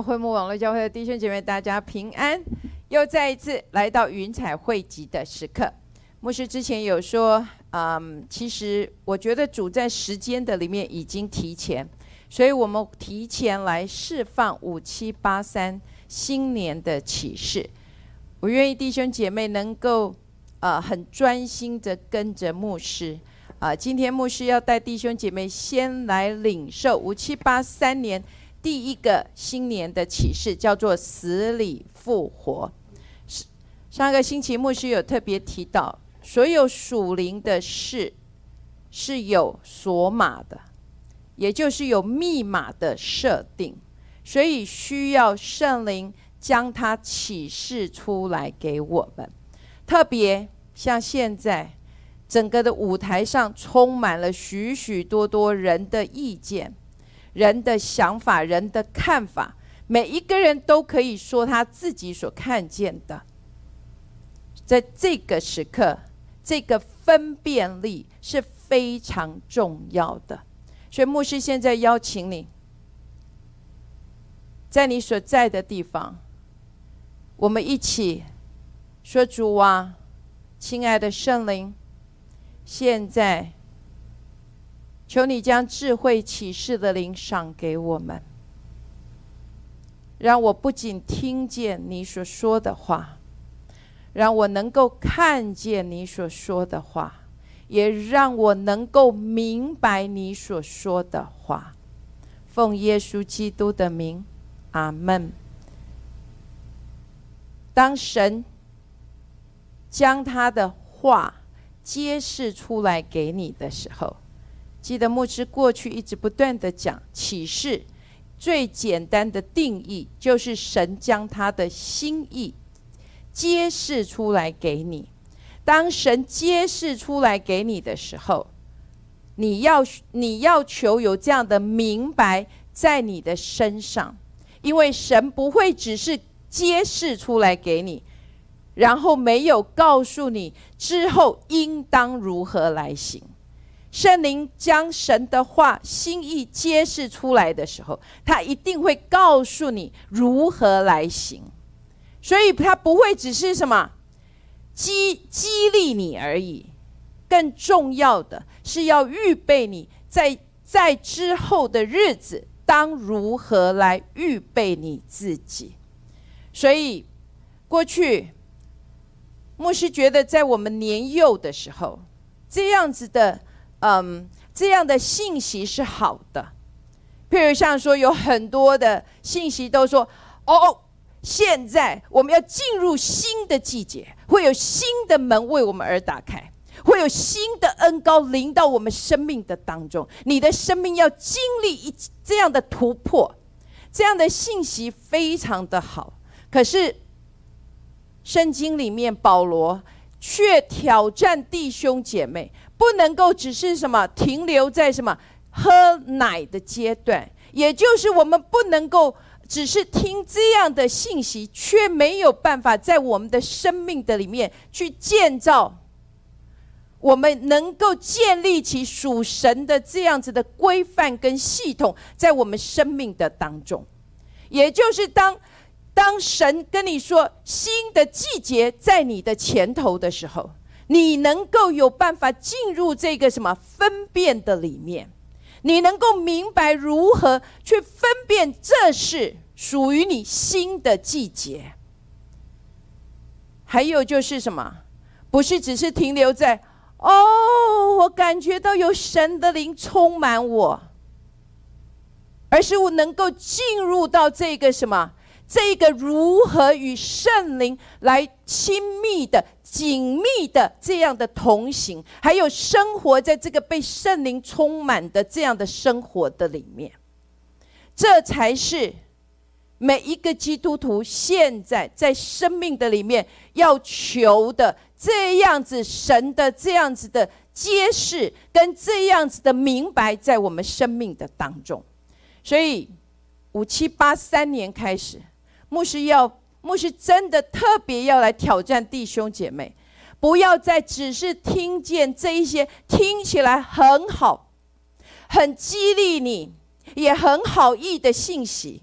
的会幕网络教会的弟兄姐妹，大家平安！又再一次来到云彩汇集的时刻。牧师之前有说，嗯，其实我觉得主在时间的里面已经提前，所以我们提前来释放五七八三新年的启示。我愿意弟兄姐妹能够，呃，很专心的跟着牧师。啊，今天牧师要带弟兄姐妹先来领受五七八三年。第一个新年的启示叫做“死里复活”。上个星期牧师有特别提到，所有属灵的事是有锁码的，也就是有密码的设定，所以需要圣灵将它启示出来给我们。特别像现在，整个的舞台上充满了许许多多人的意见。人的想法，人的看法，每一个人都可以说他自己所看见的。在这个时刻，这个分辨力是非常重要的。所以牧师现在邀请你，在你所在的地方，我们一起说：“主啊，亲爱的圣灵，现在。”求你将智慧启示的灵赏给我们，让我不仅听见你所说的话，让我能够看见你所说的话，也让我能够明白你所说的话。奉耶稣基督的名，阿门。当神将他的话揭示出来给你的时候。记得牧师过去一直不断的讲启示，最简单的定义就是神将他的心意揭示出来给你。当神揭示出来给你的时候，你要你要求有这样的明白在你的身上，因为神不会只是揭示出来给你，然后没有告诉你之后应当如何来行。圣灵将神的话心意揭示出来的时候，他一定会告诉你如何来行，所以他不会只是什么激激励你而已，更重要的是要预备你在在之后的日子当如何来预备你自己。所以过去牧师觉得，在我们年幼的时候，这样子的。嗯，这样的信息是好的。譬如像说，有很多的信息都说：“哦，现在我们要进入新的季节，会有新的门为我们而打开，会有新的恩高临到我们生命的当中。你的生命要经历一这样的突破，这样的信息非常的好。可是，圣经里面保罗却挑战弟兄姐妹。”不能够只是什么停留在什么喝奶的阶段，也就是我们不能够只是听这样的信息，却没有办法在我们的生命的里面去建造，我们能够建立起属神的这样子的规范跟系统，在我们生命的当中，也就是当当神跟你说新的季节在你的前头的时候。你能够有办法进入这个什么分辨的里面，你能够明白如何去分辨这是属于你新的季节。还有就是什么，不是只是停留在哦，我感觉到有神的灵充满我，而是我能够进入到这个什么。这个如何与圣灵来亲密的、紧密的这样的同行，还有生活在这个被圣灵充满的这样的生活的里面，这才是每一个基督徒现在在生命的里面要求的这样子神的这样子的揭示，跟这样子的明白，在我们生命的当中。所以五七八三年开始。牧师要，牧师真的特别要来挑战弟兄姐妹，不要再只是听见这一些听起来很好、很激励你、也很好意的信息，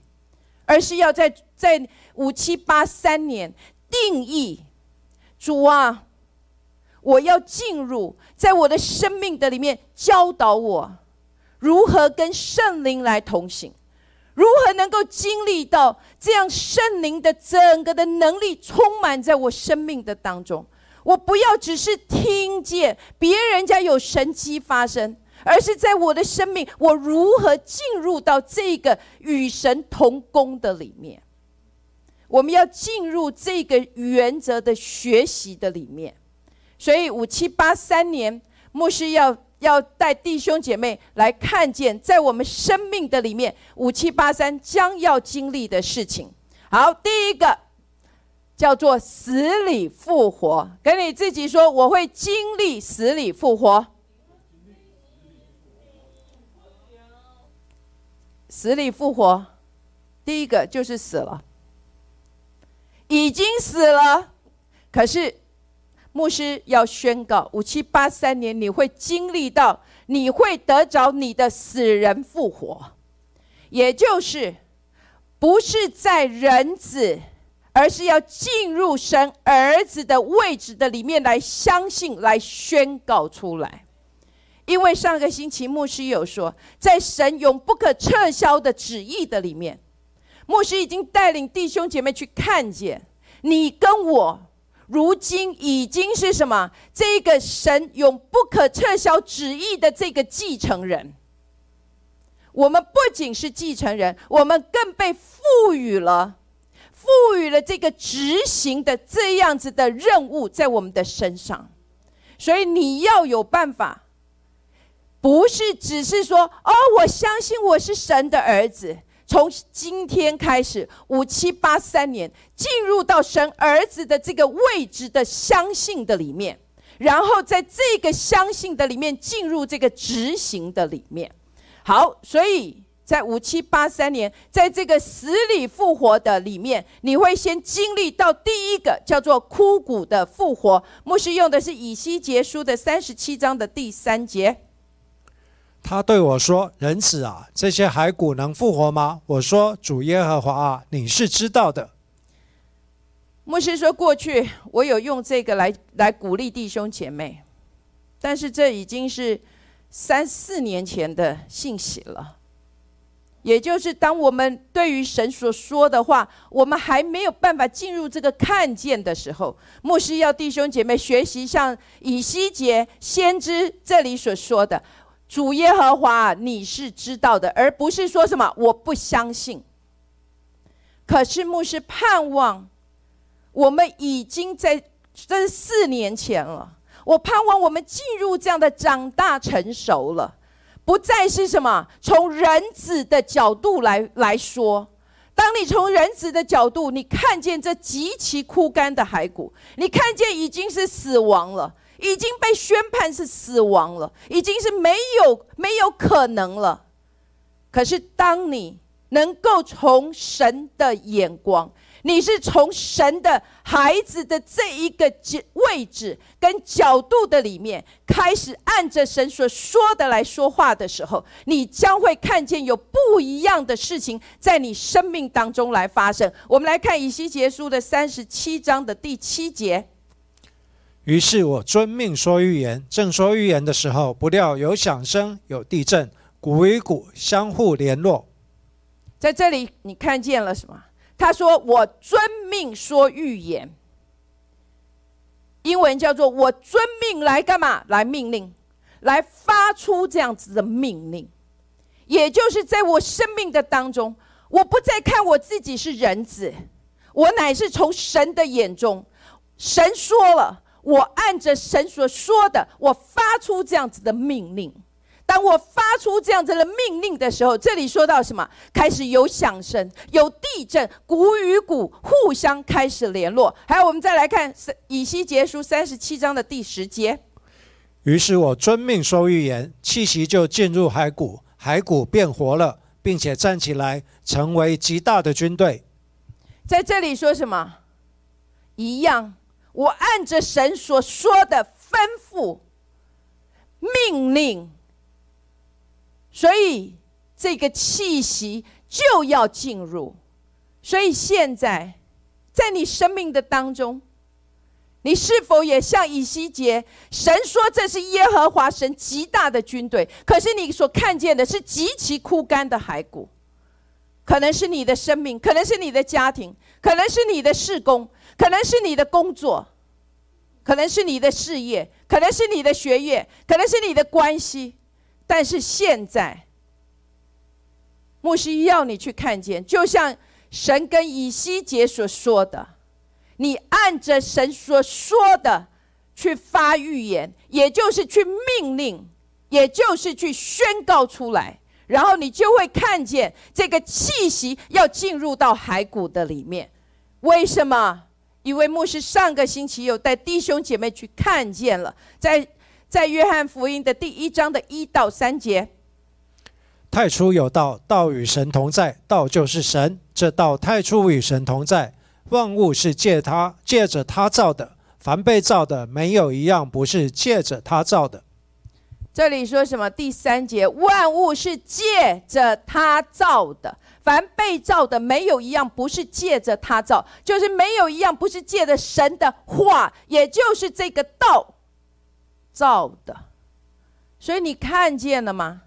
而是要在在五七八三年定义，主啊，我要进入在我的生命的里面教导我如何跟圣灵来同行，如何能够经历到这样圣灵的整个的能力充满在我生命的当中。我不要只是听见别人家有神迹发生，而是在我的生命，我如何进入到这个与神同工的里面？我们要进入这个原则的学习的里面。所以五七八三年，牧师要要带弟兄姐妹来看见，在我们生命的里面，五七八三将要经历的事情。好，第一个。叫做死里复活，跟你自己说，我会经历死里复活。死里复活，第一个就是死了，已经死了。可是牧师要宣告，五七八三年你会经历到，你会得着你的死人复活，也就是不是在人子。而是要进入神儿子的位置的里面来相信，来宣告出来。因为上个星期牧师有说，在神永不可撤销的旨意的里面，牧师已经带领弟兄姐妹去看见，你跟我如今已经是什么？这个神永不可撤销旨意的这个继承人。我们不仅是继承人，我们更被赋予了。赋予了这个执行的这样子的任务在我们的身上，所以你要有办法，不是只是说哦，我相信我是神的儿子，从今天开始五七八三年进入到神儿子的这个位置的相信的里面，然后在这个相信的里面进入这个执行的里面。好，所以。在五七八三年，在这个死里复活的里面，你会先经历到第一个叫做枯骨的复活。牧师用的是以西结书的三十七章的第三节。他对我说：“人子啊，这些骸骨能复活吗？”我说：“主耶和华啊，你是知道的。”牧师说：“过去我有用这个来来鼓励弟兄姐妹，但是这已经是三四年前的信息了。”也就是当我们对于神所说的话，我们还没有办法进入这个看见的时候，牧师要弟兄姐妹学习像以西结先知这里所说的：“主耶和华，你是知道的，而不是说什么我不相信。”可是牧师盼望，我们已经在这四年前了，我盼望我们进入这样的长大成熟了。不再是什么从人子的角度来来说，当你从人子的角度，你看见这极其枯干的骸骨，你看见已经是死亡了，已经被宣判是死亡了，已经是没有没有可能了。可是当你能够从神的眼光，你是从神的孩子的这一个位置跟角度的里面开始，按着神所说的来说话的时候，你将会看见有不一样的事情在你生命当中来发生。我们来看以西结书的三十七章的第七节。于是我遵命说预言，正说预言的时候，不料有响声，有地震，鼓与鼓相互联络。在这里，你看见了什么？他说：“我遵命说预言。”英文叫做“我遵命来干嘛？来命令，来发出这样子的命令。”也就是在我生命的当中，我不再看我自己是人子，我乃是从神的眼中，神说了，我按着神所说的，我发出这样子的命令。当我发出这样子的命令的时候，这里说到什么？开始有响声，有地震，鼓与鼓互相开始联络。还有，我们再来看以西结书三十七章的第十节。于是我遵命说预言，气息就进入骸骨，骸骨变活了，并且站起来，成为极大的军队。在这里说什么？一样，我按着神所说的吩咐命令。所以，这个气息就要进入，所以现在，在你生命的当中，你是否也像以西结？神说这是耶和华神极大的军队，可是你所看见的是极其枯干的骸骨。可能是你的生命，可能是你的家庭，可能是你的事工，可能是你的工作，可能是你的事业，可能是你的学业，可能是你的关系。但是现在，牧师要你去看见，就像神跟以西结所说的，你按着神所说的去发预言，也就是去命令，也就是去宣告出来。然后你就会看见这个气息要进入到骸骨的里面，为什么？因为牧师上个星期有带弟兄姐妹去看见了，在在约翰福音的第一章的一到三节，太初有道，道与神同在，道就是神。这道太初与神同在，万物是借他借着他造的，凡被造的没有一样不是借着他造的。这里说什么？第三节，万物是借着他造的，凡被造的没有一样不是借着他造，就是没有一样不是借着神的话，也就是这个道造的。所以你看见了吗？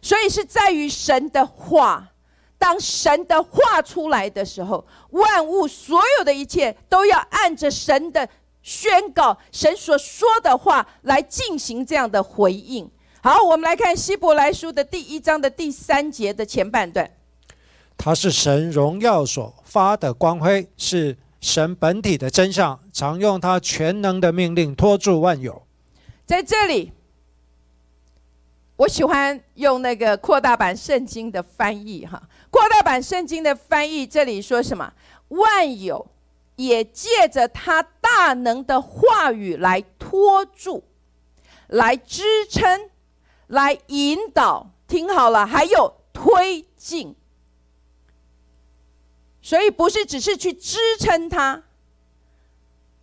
所以是在于神的话，当神的话出来的时候，万物所有的一切都要按着神的。宣告神所说的话来进行这样的回应。好，我们来看希伯来书的第一章的第三节的前半段。他是神荣耀所发的光辉，是神本体的真相，常用他全能的命令托住万有。在这里，我喜欢用那个扩大版圣经的翻译哈。扩大版圣经的翻译这里说什么？万有。也借着他大能的话语来托住、来支撑、来引导，听好了，还有推进。所以不是只是去支撑他，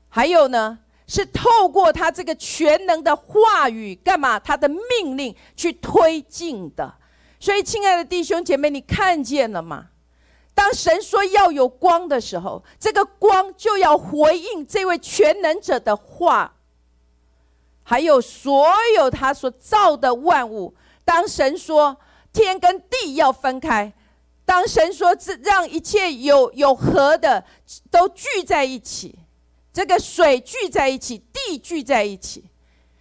还有呢，是透过他这个全能的话语，干嘛？他的命令去推进的。所以，亲爱的弟兄姐妹，你看见了吗？当神说要有光的时候，这个光就要回应这位全能者的话，还有所有他所造的万物。当神说天跟地要分开，当神说这让一切有有河的都聚在一起，这个水聚在一起，地聚在一起，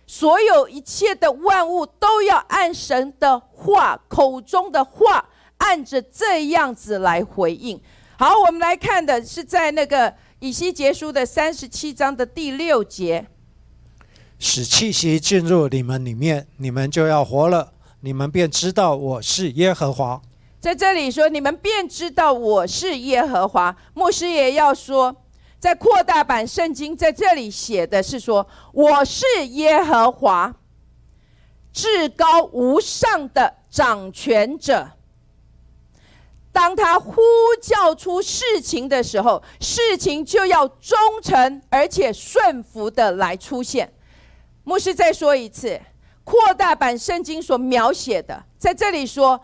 所有一切的万物都要按神的话口中的话。按着这样子来回应。好，我们来看的是在那个以西结书的三十七章的第六节，使气息进入你们里面，你们就要活了，你们便知道我是耶和华。在这里说，你们便知道我是耶和华。牧师也要说，在扩大版圣经在这里写的是说，我是耶和华，至高无上的掌权者。当他呼叫出事情的时候，事情就要忠诚而且顺服的来出现。牧师再说一次，扩大版圣经所描写的，在这里说：“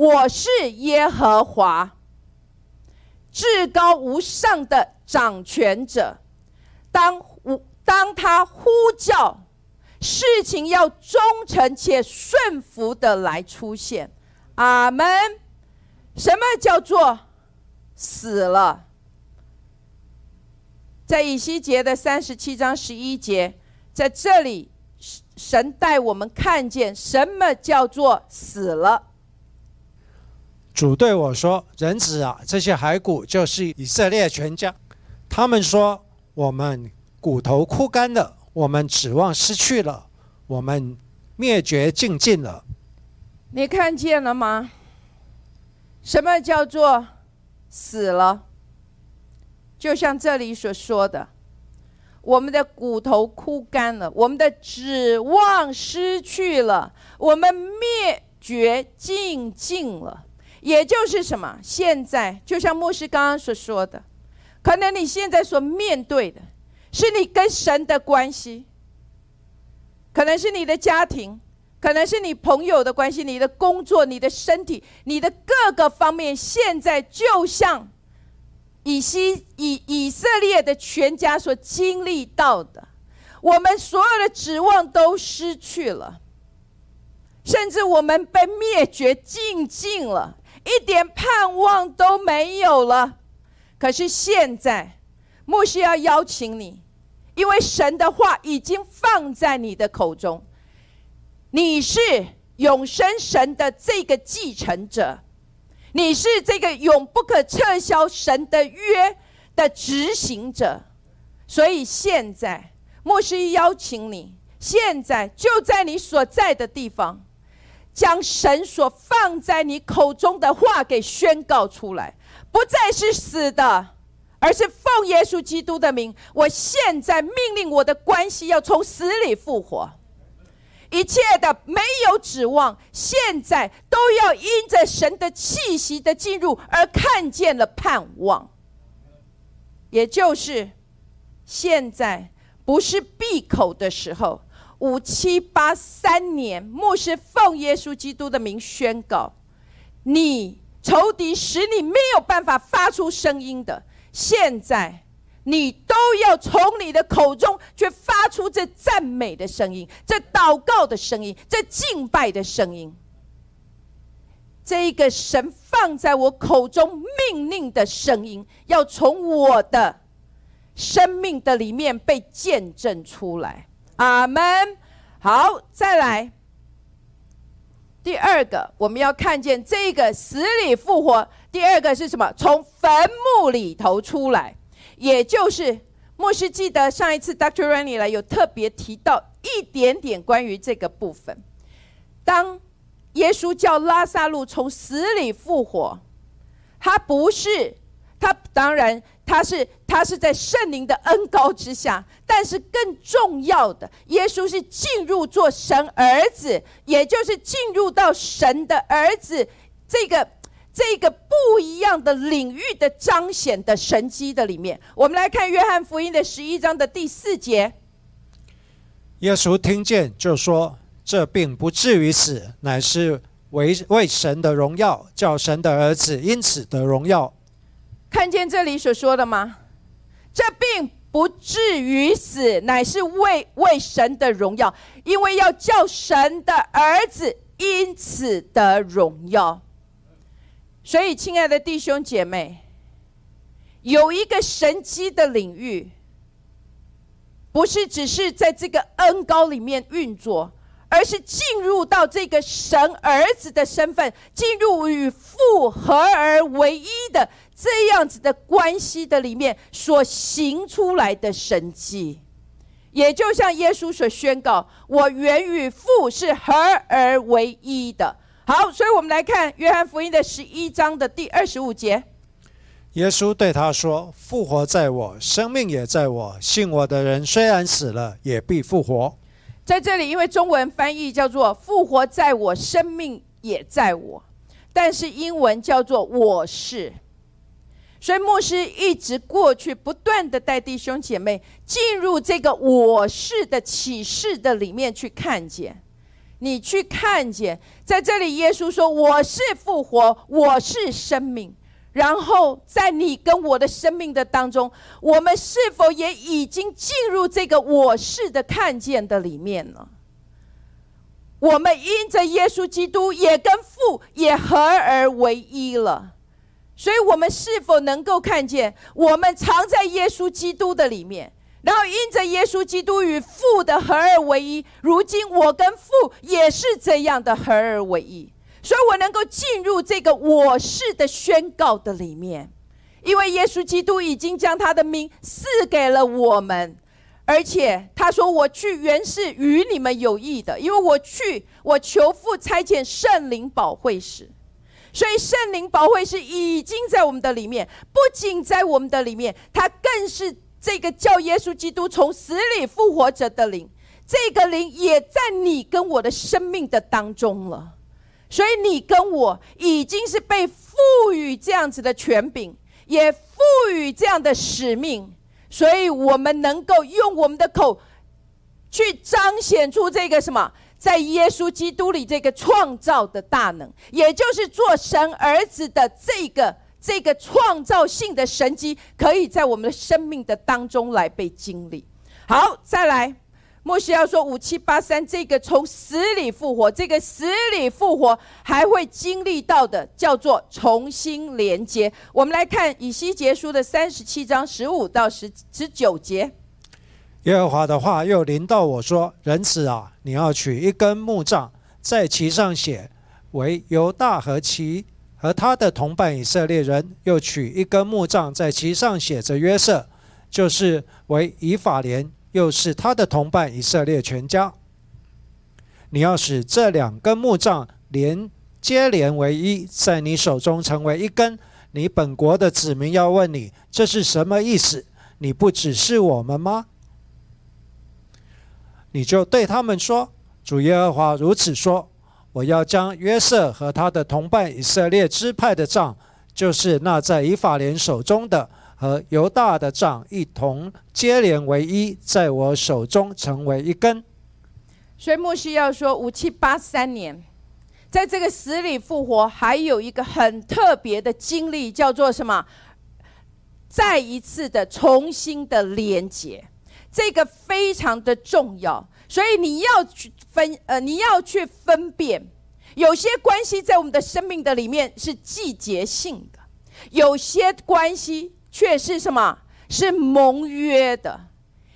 我是耶和华，至高无上的掌权者。”当当他呼叫，事情要忠诚且顺服的来出现。阿门。什么叫做死了？在以西结的三十七章十一节，在这里，神带我们看见什么叫做死了。主对我说：“人子啊，这些骸骨就是以色列全家。他们说，我们骨头枯干了，我们指望失去了，我们灭绝尽尽了。你看见了吗？”什么叫做死了？就像这里所说的，我们的骨头枯干了，我们的指望失去了，我们灭绝尽尽了。也就是什么？现在就像牧师刚刚所说的，可能你现在所面对的是你跟神的关系，可能是你的家庭。可能是你朋友的关系，你的工作，你的身体，你的各个方面，现在就像以西以以色列的全家所经历到的，我们所有的指望都失去了，甚至我们被灭绝尽尽了，一点盼望都没有了。可是现在，牧师要邀请你，因为神的话已经放在你的口中，你是永生神的这个继承者。你是这个永不可撤销神的约的执行者，所以现在牧师邀请你，现在就在你所在的地方，将神所放在你口中的话给宣告出来，不再是死的，而是奉耶稣基督的名，我现在命令我的关系要从死里复活。一切的没有指望，现在都要因着神的气息的进入而看见了盼望。也就是现在不是闭口的时候。五七八三年，牧师奉耶稣基督的名宣告：你仇敌使你没有办法发出声音的，现在。你都要从你的口中去发出这赞美的声音，这祷告的声音，这敬拜的声音。这一个神放在我口中命令的声音，要从我的生命的里面被见证出来。阿门。好，再来第二个，我们要看见这个死里复活。第二个是什么？从坟墓里头出来。也就是牧师记得上一次 Dr. Rennie 来有特别提到一点点关于这个部分。当耶稣叫拉萨路从死里复活，他不是他当然他是他是在圣灵的恩高之下，但是更重要的，耶稣是进入做神儿子，也就是进入到神的儿子这个。这个不一样的领域的彰显的神机的里面，我们来看约翰福音的十一章的第四节。耶稣听见就说：“这并不至于死，乃是为为神的荣耀，叫神的儿子因此得荣耀。”看见这里所说的吗？这病不至于死，乃是为为神的荣耀，因为要叫神的儿子因此得荣耀。所以，亲爱的弟兄姐妹，有一个神机的领域，不是只是在这个恩高里面运作，而是进入到这个神儿子的身份，进入与父合而为一的这样子的关系的里面所行出来的神迹，也就像耶稣所宣告：“我原与父是合而为一的。”好，所以我们来看约翰福音的十一章的第二十五节。耶稣对他说：“复活在我，生命也在我。信我的人，虽然死了，也必复活。”在这里，因为中文翻译叫做“复活在我，生命也在我”，但是英文叫做“我是”。所以牧师一直过去不断的带弟兄姐妹进入这个“我是”的启示的里面去看见。你去看见，在这里，耶稣说：“我是复活，我是生命。”然后，在你跟我的生命的当中，我们是否也已经进入这个“我是”的看见的里面呢？我们因着耶稣基督，也跟父也合而为一了。所以，我们是否能够看见，我们藏在耶稣基督的里面？然后因着耶稣基督与父的合而为一，如今我跟父也是这样的合而为一，所以我能够进入这个我是的宣告的里面，因为耶稣基督已经将他的名赐给了我们，而且他说我去原是与你们有益的，因为我去我求父差遣圣灵保惠师，所以圣灵保惠师已经在我们的里面，不仅在我们的里面，他更是。这个叫耶稣基督从死里复活者的灵，这个灵也在你跟我的生命的当中了，所以你跟我已经是被赋予这样子的权柄，也赋予这样的使命，所以我们能够用我们的口去彰显出这个什么，在耶稣基督里这个创造的大能，也就是做神儿子的这个这个创造性的神迹，可以在我们的生命的当中来被经历。好，再来。莫西要说五七八三，这个从死里复活，这个死里复活还会经历到的，叫做重新连接。我们来看以西结书的三十七章十五到十十九节。耶和华的话又临到我说：“人子啊，你要取一根木杖，在其上写为犹大和其和他的同伴以色列人；又取一根木杖，在其上写着约瑟，就是为以法莲。”又是他的同伴以色列全家。你要使这两根木杖连接连为一，在你手中成为一根。你本国的子民要问你这是什么意思？你不只是我们吗？你就对他们说：主耶和华如此说：我要将约瑟和他的同伴以色列支派的杖，就是那在以法莲手中的。和犹大的杖一同接连为一，在我手中成为一根。所以牧师要说，五七八三年，在这个死里复活，还有一个很特别的经历，叫做什么？再一次的重新的连接，这个非常的重要。所以你要去分，呃，你要去分辨，有些关系在我们的生命的里面是季节性的，有些关系。却是什么？是盟约的，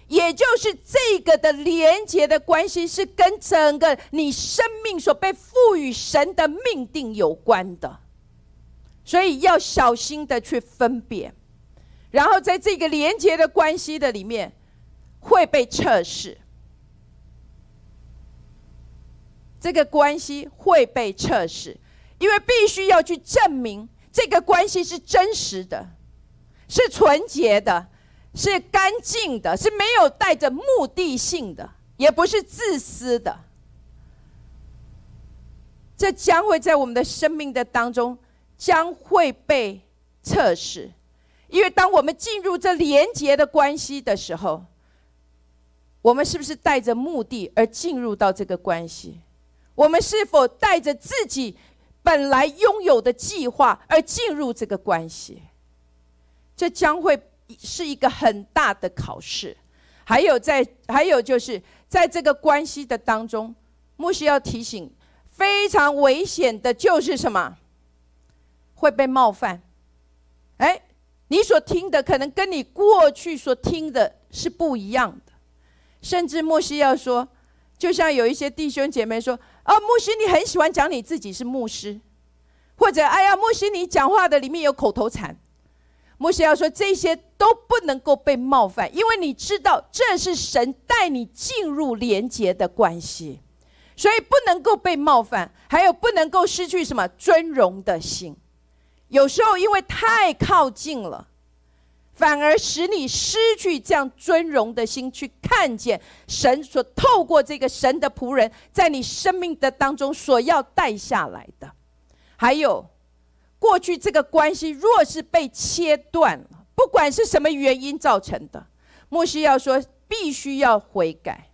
也就是这个的连接的关系，是跟整个你生命所被赋予神的命定有关的，所以要小心的去分辨。然后在这个连接的关系的里面，会被测试，这个关系会被测试，因为必须要去证明这个关系是真实的。是纯洁的，是干净的，是没有带着目的性的，也不是自私的。这将会在我们的生命的当中将会被测试，因为当我们进入这连结的关系的时候，我们是不是带着目的而进入到这个关系？我们是否带着自己本来拥有的计划而进入这个关系？这将会是一个很大的考试，还有在，还有就是在这个关系的当中，牧师要提醒，非常危险的就是什么？会被冒犯。哎，你所听的可能跟你过去所听的是不一样的，甚至牧师要说，就像有一些弟兄姐妹说，啊，牧师你很喜欢讲你自己是牧师，或者哎呀，牧师你讲话的里面有口头禅。牧师要说，这些都不能够被冒犯，因为你知道这是神带你进入连结的关系，所以不能够被冒犯。还有不能够失去什么尊荣的心。有时候因为太靠近了，反而使你失去这样尊荣的心，去看见神所透过这个神的仆人，在你生命的当中所要带下来的。还有。过去这个关系若是被切断了，不管是什么原因造成的，牧师要说必须要悔改，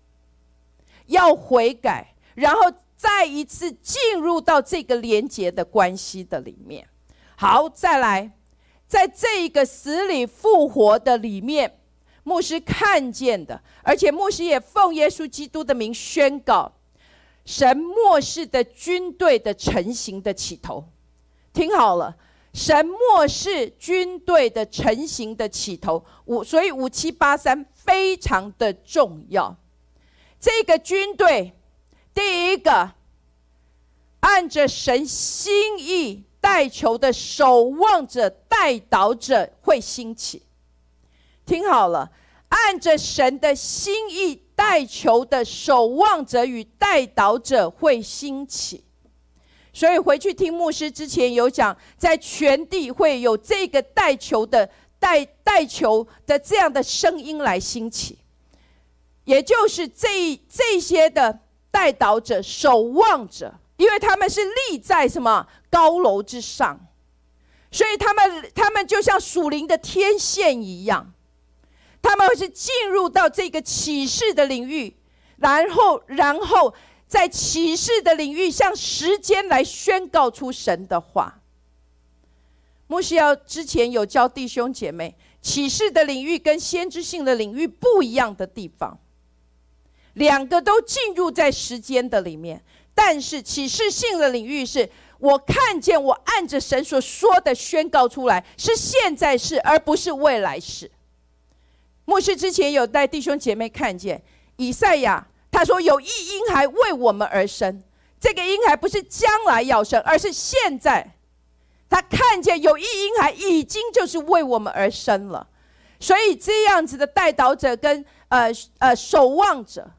要悔改，然后再一次进入到这个连结的关系的里面。好，再来，在这一个死里复活的里面，牧师看见的，而且牧师也奉耶稣基督的名宣告，神末世的军队的成型的起头。听好了，神末世军队的成型的起头，五所以五七八三非常的重要。这个军队，第一个按着神心意带球的守望者、带导者会兴起。听好了，按着神的心意带球的守望者与带导者会兴起。所以回去听牧师之前有讲，在全地会有这个带球的带带球的这样的声音来兴起，也就是这这些的带导者、守望者，因为他们是立在什么高楼之上，所以他们他们就像属灵的天线一样，他们是进入到这个启示的领域，然后然后。在启示的领域，向时间来宣告出神的话。牧师要之前有教弟兄姐妹，启示的领域跟先知性的领域不一样的地方，两个都进入在时间的里面，但是启示性的领域是我看见我按着神所说的宣告出来，是现在是，而不是未来式。牧师之前有带弟兄姐妹看见以赛亚，他说有一婴孩为我们而生，这个婴孩不是将来要生，而是现在。他看见有一婴孩已经就是为我们而生了，所以这样子的带导者跟呃呃守望者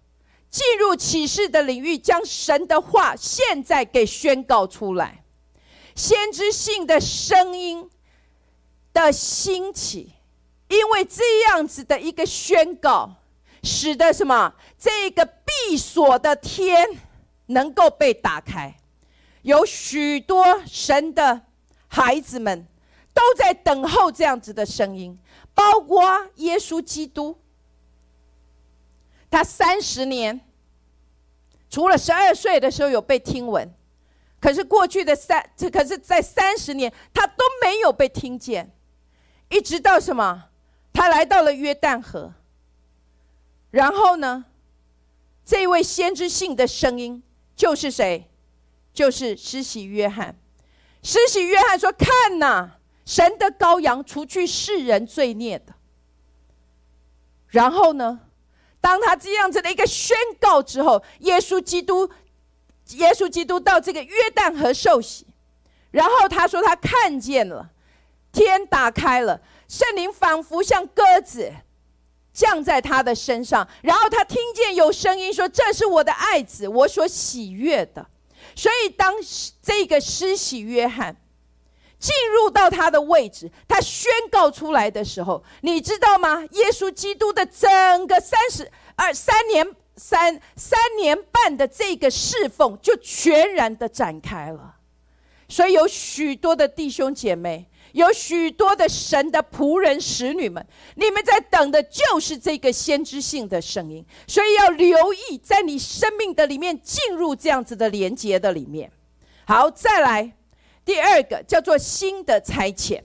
进入启示的领域，将神的话现在给宣告出来，先知性的声音的兴起，因为这样子的一个宣告，使得什么这个闭锁的天能够被打开，有许多神的。孩子们都在等候这样子的声音，包括耶稣基督。他三十年，除了十二岁的时候有被听闻，可是过去的三，可是在三十年他都没有被听见，一直到什么？他来到了约旦河，然后呢，这位先知性的声音就是谁？就是施洗约翰。施洗约翰说：“看呐，神的羔羊，除去世人罪孽的。”然后呢，当他这样子的一个宣告之后，耶稣基督，耶稣基督到这个约旦河受洗，然后他说他看见了天打开了，圣灵仿佛像鸽子降在他的身上，然后他听见有声音说：“这是我的爱子，我所喜悦的。”所以，当这个施洗约翰进入到他的位置，他宣告出来的时候，你知道吗？耶稣基督的整个三十二三年三三年半的这个侍奉，就全然的展开了。所以，有许多的弟兄姐妹。有许多的神的仆人、使女们，你们在等的就是这个先知性的声音，所以要留意，在你生命的里面进入这样子的连接的里面。好，再来第二个叫做新的差遣。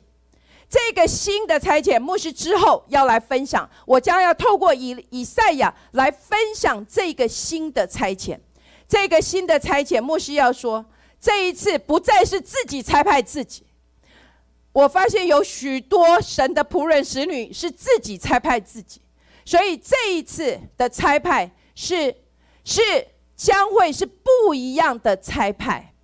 这个新的差遣，牧师之后要来分享，我将要透过以以赛亚来分享这个新的差遣。这个新的差遣，牧师要说，这一次不再是自己差派自己。我发现有许多神的仆人、使女是自己差派自己，所以这一次的差派是是将会是不一样的差派，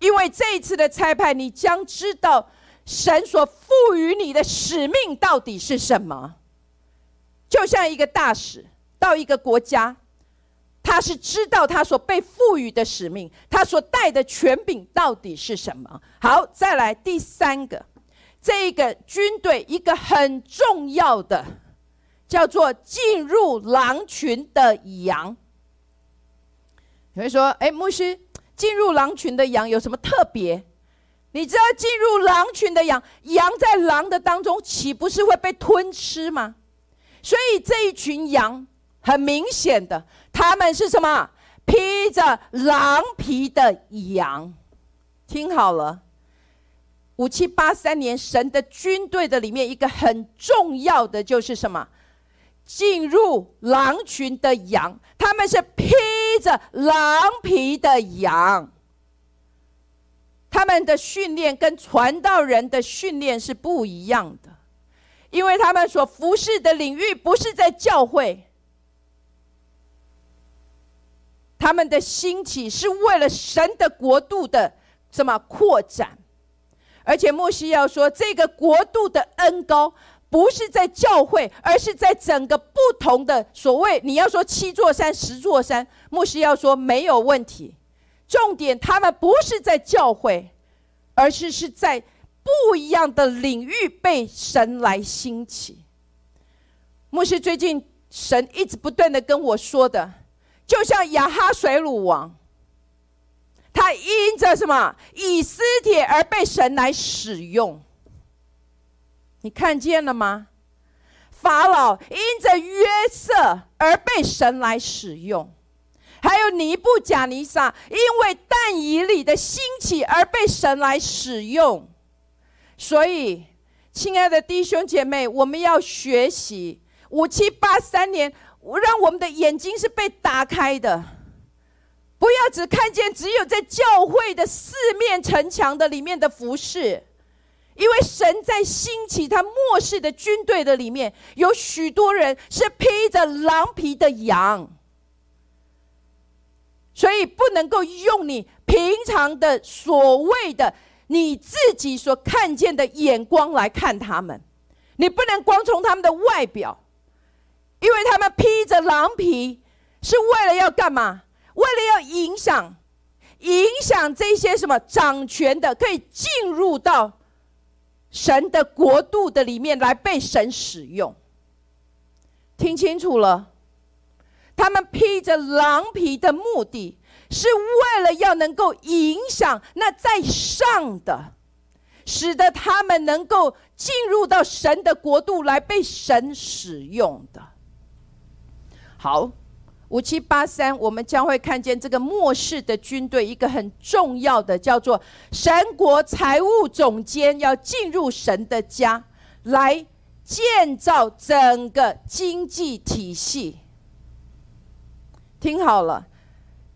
因为这一次的差派，你将知道神所赋予你的使命到底是什么。就像一个大使到一个国家，他是知道他所被赋予的使命，他所带的权柄到底是什么。好，再来第三个。这个军队一个很重要的叫做进入狼群的羊。有人说：“哎，牧师，进入狼群的羊有什么特别？你知道进入狼群的羊，羊在狼的当中，岂不是会被吞吃吗？所以这一群羊很明显的，他们是什么？披着狼皮的羊。听好了。”五七八三年，神的军队的里面一个很重要的就是什么？进入狼群的羊，他们是披着狼皮的羊。他们的训练跟传道人的训练是不一样的，因为他们所服侍的领域不是在教会，他们的兴起是为了神的国度的什么扩展。而且牧师要说，这个国度的恩高不是在教会，而是在整个不同的所谓你要说七座山、十座山，牧师要说没有问题。重点，他们不是在教会，而是是在不一样的领域被神来兴起。牧师最近神一直不断的跟我说的，就像亚哈水鲁王。他因着什么以斯帖而被神来使用？你看见了吗？法老因着约瑟而被神来使用，还有尼布贾尼撒因为但以里的兴起而被神来使用。所以，亲爱的弟兄姐妹，我们要学习五七八三年，让我们的眼睛是被打开的，不要只看见只有在教会的四面城墙的里面的服饰。因为神在兴起他末世的军队的里面，有许多人是披着狼皮的羊，所以不能够用你平常的所谓的你自己所看见的眼光来看他们，你不能光从他们的外表，因为他们披着狼皮是为了要干嘛？为了要影响，影响这些什么掌权的可以进入到。神的国度的里面来被神使用，听清楚了，他们披着狼皮的目的是为了要能够影响那在上的，使得他们能够进入到神的国度来被神使用的。好。五七八三，我们将会看见这个末世的军队，一个很重要的叫做神国财务总监要进入神的家，来建造整个经济体系。听好了，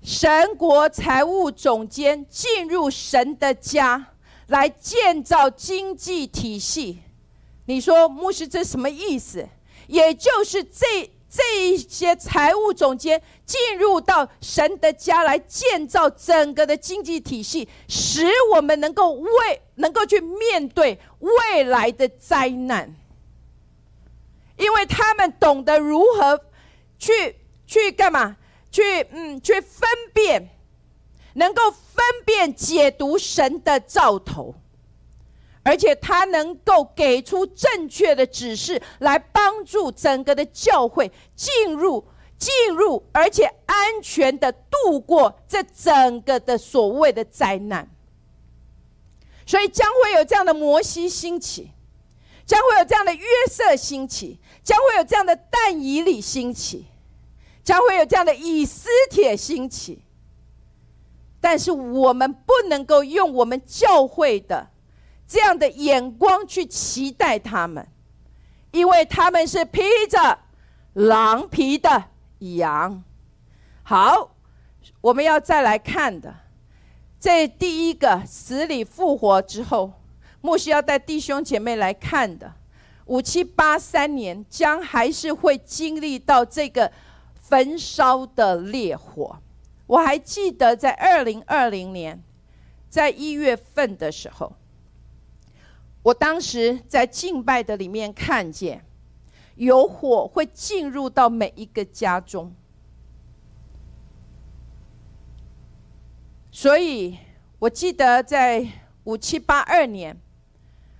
神国财务总监进入神的家，来建造经济体系。你说牧师这什么意思？也就是这。这一些财务总监进入到神的家来建造整个的经济体系，使我们能够为能够去面对未来的灾难，因为他们懂得如何去去干嘛？去嗯，去分辨，能够分辨解读神的兆头。而且他能够给出正确的指示，来帮助整个的教会进入、进入，而且安全的度过这整个的所谓的灾难。所以将会有这样的摩西兴起，将会有这样的约瑟兴起，将会有这样的但以理兴起，将会有这样的以斯帖兴起。但是我们不能够用我们教会的。这样的眼光去期待他们，因为他们是披着狼皮的羊。好，我们要再来看的，这第一个死里复活之后，牧师要带弟兄姐妹来看的，五七八三年将还是会经历到这个焚烧的烈火。我还记得在二零二零年，在一月份的时候。我当时在敬拜的里面看见，有火会进入到每一个家中，所以我记得在五七八二年，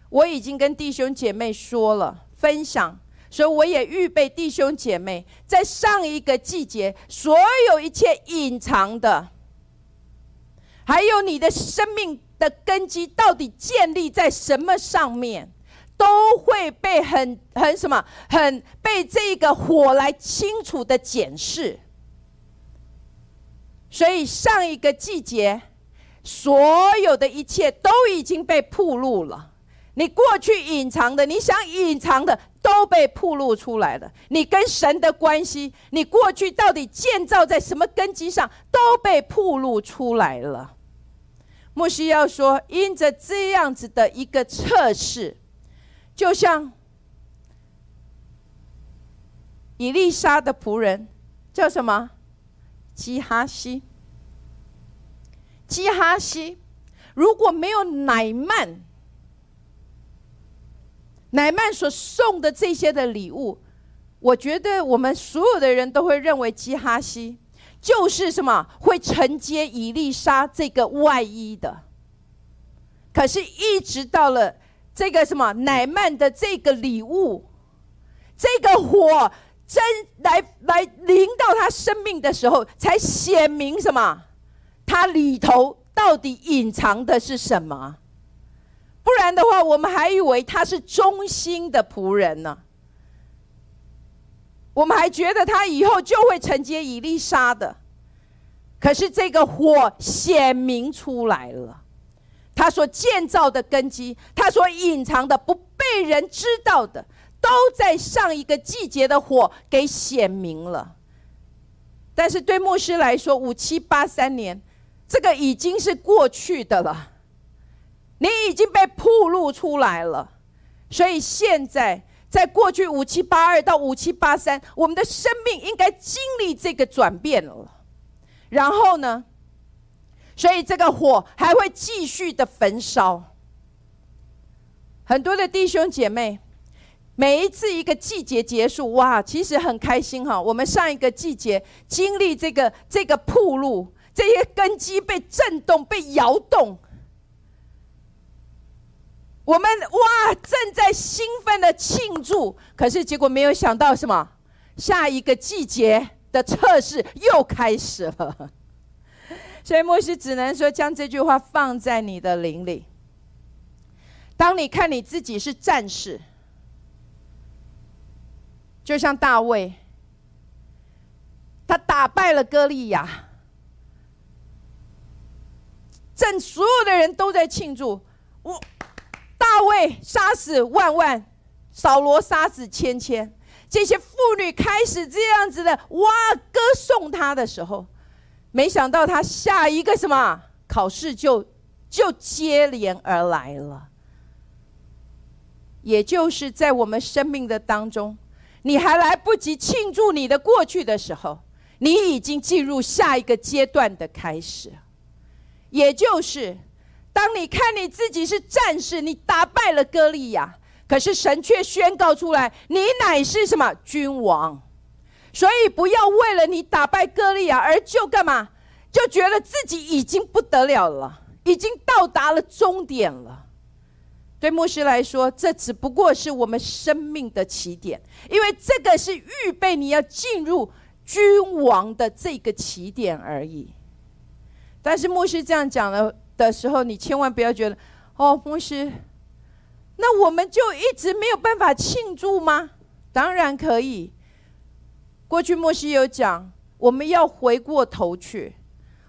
我已经跟弟兄姐妹说了分享，所以我也预备弟兄姐妹在上一个季节，所有一切隐藏的，还有你的生命。的根基到底建立在什么上面，都会被很很什么，很被这个火来清楚的检视。所以上一个季节，所有的一切都已经被铺露了。你过去隐藏的，你想隐藏的，都被铺露出来了。你跟神的关系，你过去到底建造在什么根基上，都被铺露出来了。莫西要说：“因着这样子的一个测试，就像以丽莎的仆人叫什么？基哈西。基哈西如果没有乃曼，乃曼所送的这些的礼物，我觉得我们所有的人都会认为基哈西。”就是什么会承接伊丽莎这个外衣的，可是，一直到了这个什么乃曼的这个礼物，这个火真来来临到他生命的时候，才显明什么？他里头到底隐藏的是什么？不然的话，我们还以为他是忠心的仆人呢。我们还觉得他以后就会承接伊丽莎的，可是这个火显明出来了，他所建造的根基，他所隐藏的不被人知道的，都在上一个季节的火给显明了。但是对牧师来说，五七八三年，这个已经是过去的了，你已经被铺露出来了。所以现在，在过去五七八二到五七八三，我们的生命应该经历这个转变了。然后呢？所以这个火还会继续的焚烧。很多的弟兄姐妹，每一次一个季节结束，哇，其实很开心哈。我们上一个季节经历这个这个铺路，这些根基被震动、被摇动，我们哇正在兴奋的庆祝。可是结果没有想到什么，下一个季节的测试又开始了。所以，牧师只能说，将这句话放在你的灵里。当你看你自己是战士，就像大卫，他打败了歌利亚，正所有的人都在庆祝，我大卫杀死万万，扫罗杀死千千，这些妇女开始这样子的哇歌颂他的时候。没想到他下一个什么考试就就接连而来了，也就是在我们生命的当中，你还来不及庆祝你的过去的时候，你已经进入下一个阶段的开始。也就是当你看你自己是战士，你打败了歌利亚，可是神却宣告出来，你乃是什么君王。所以不要为了你打败歌利亚而就干嘛，就觉得自己已经不得了了，已经到达了终点了。对牧师来说，这只不过是我们生命的起点，因为这个是预备你要进入君王的这个起点而已。但是牧师这样讲了的时候，你千万不要觉得哦，牧师，那我们就一直没有办法庆祝吗？当然可以。过去莫西有讲，我们要回过头去，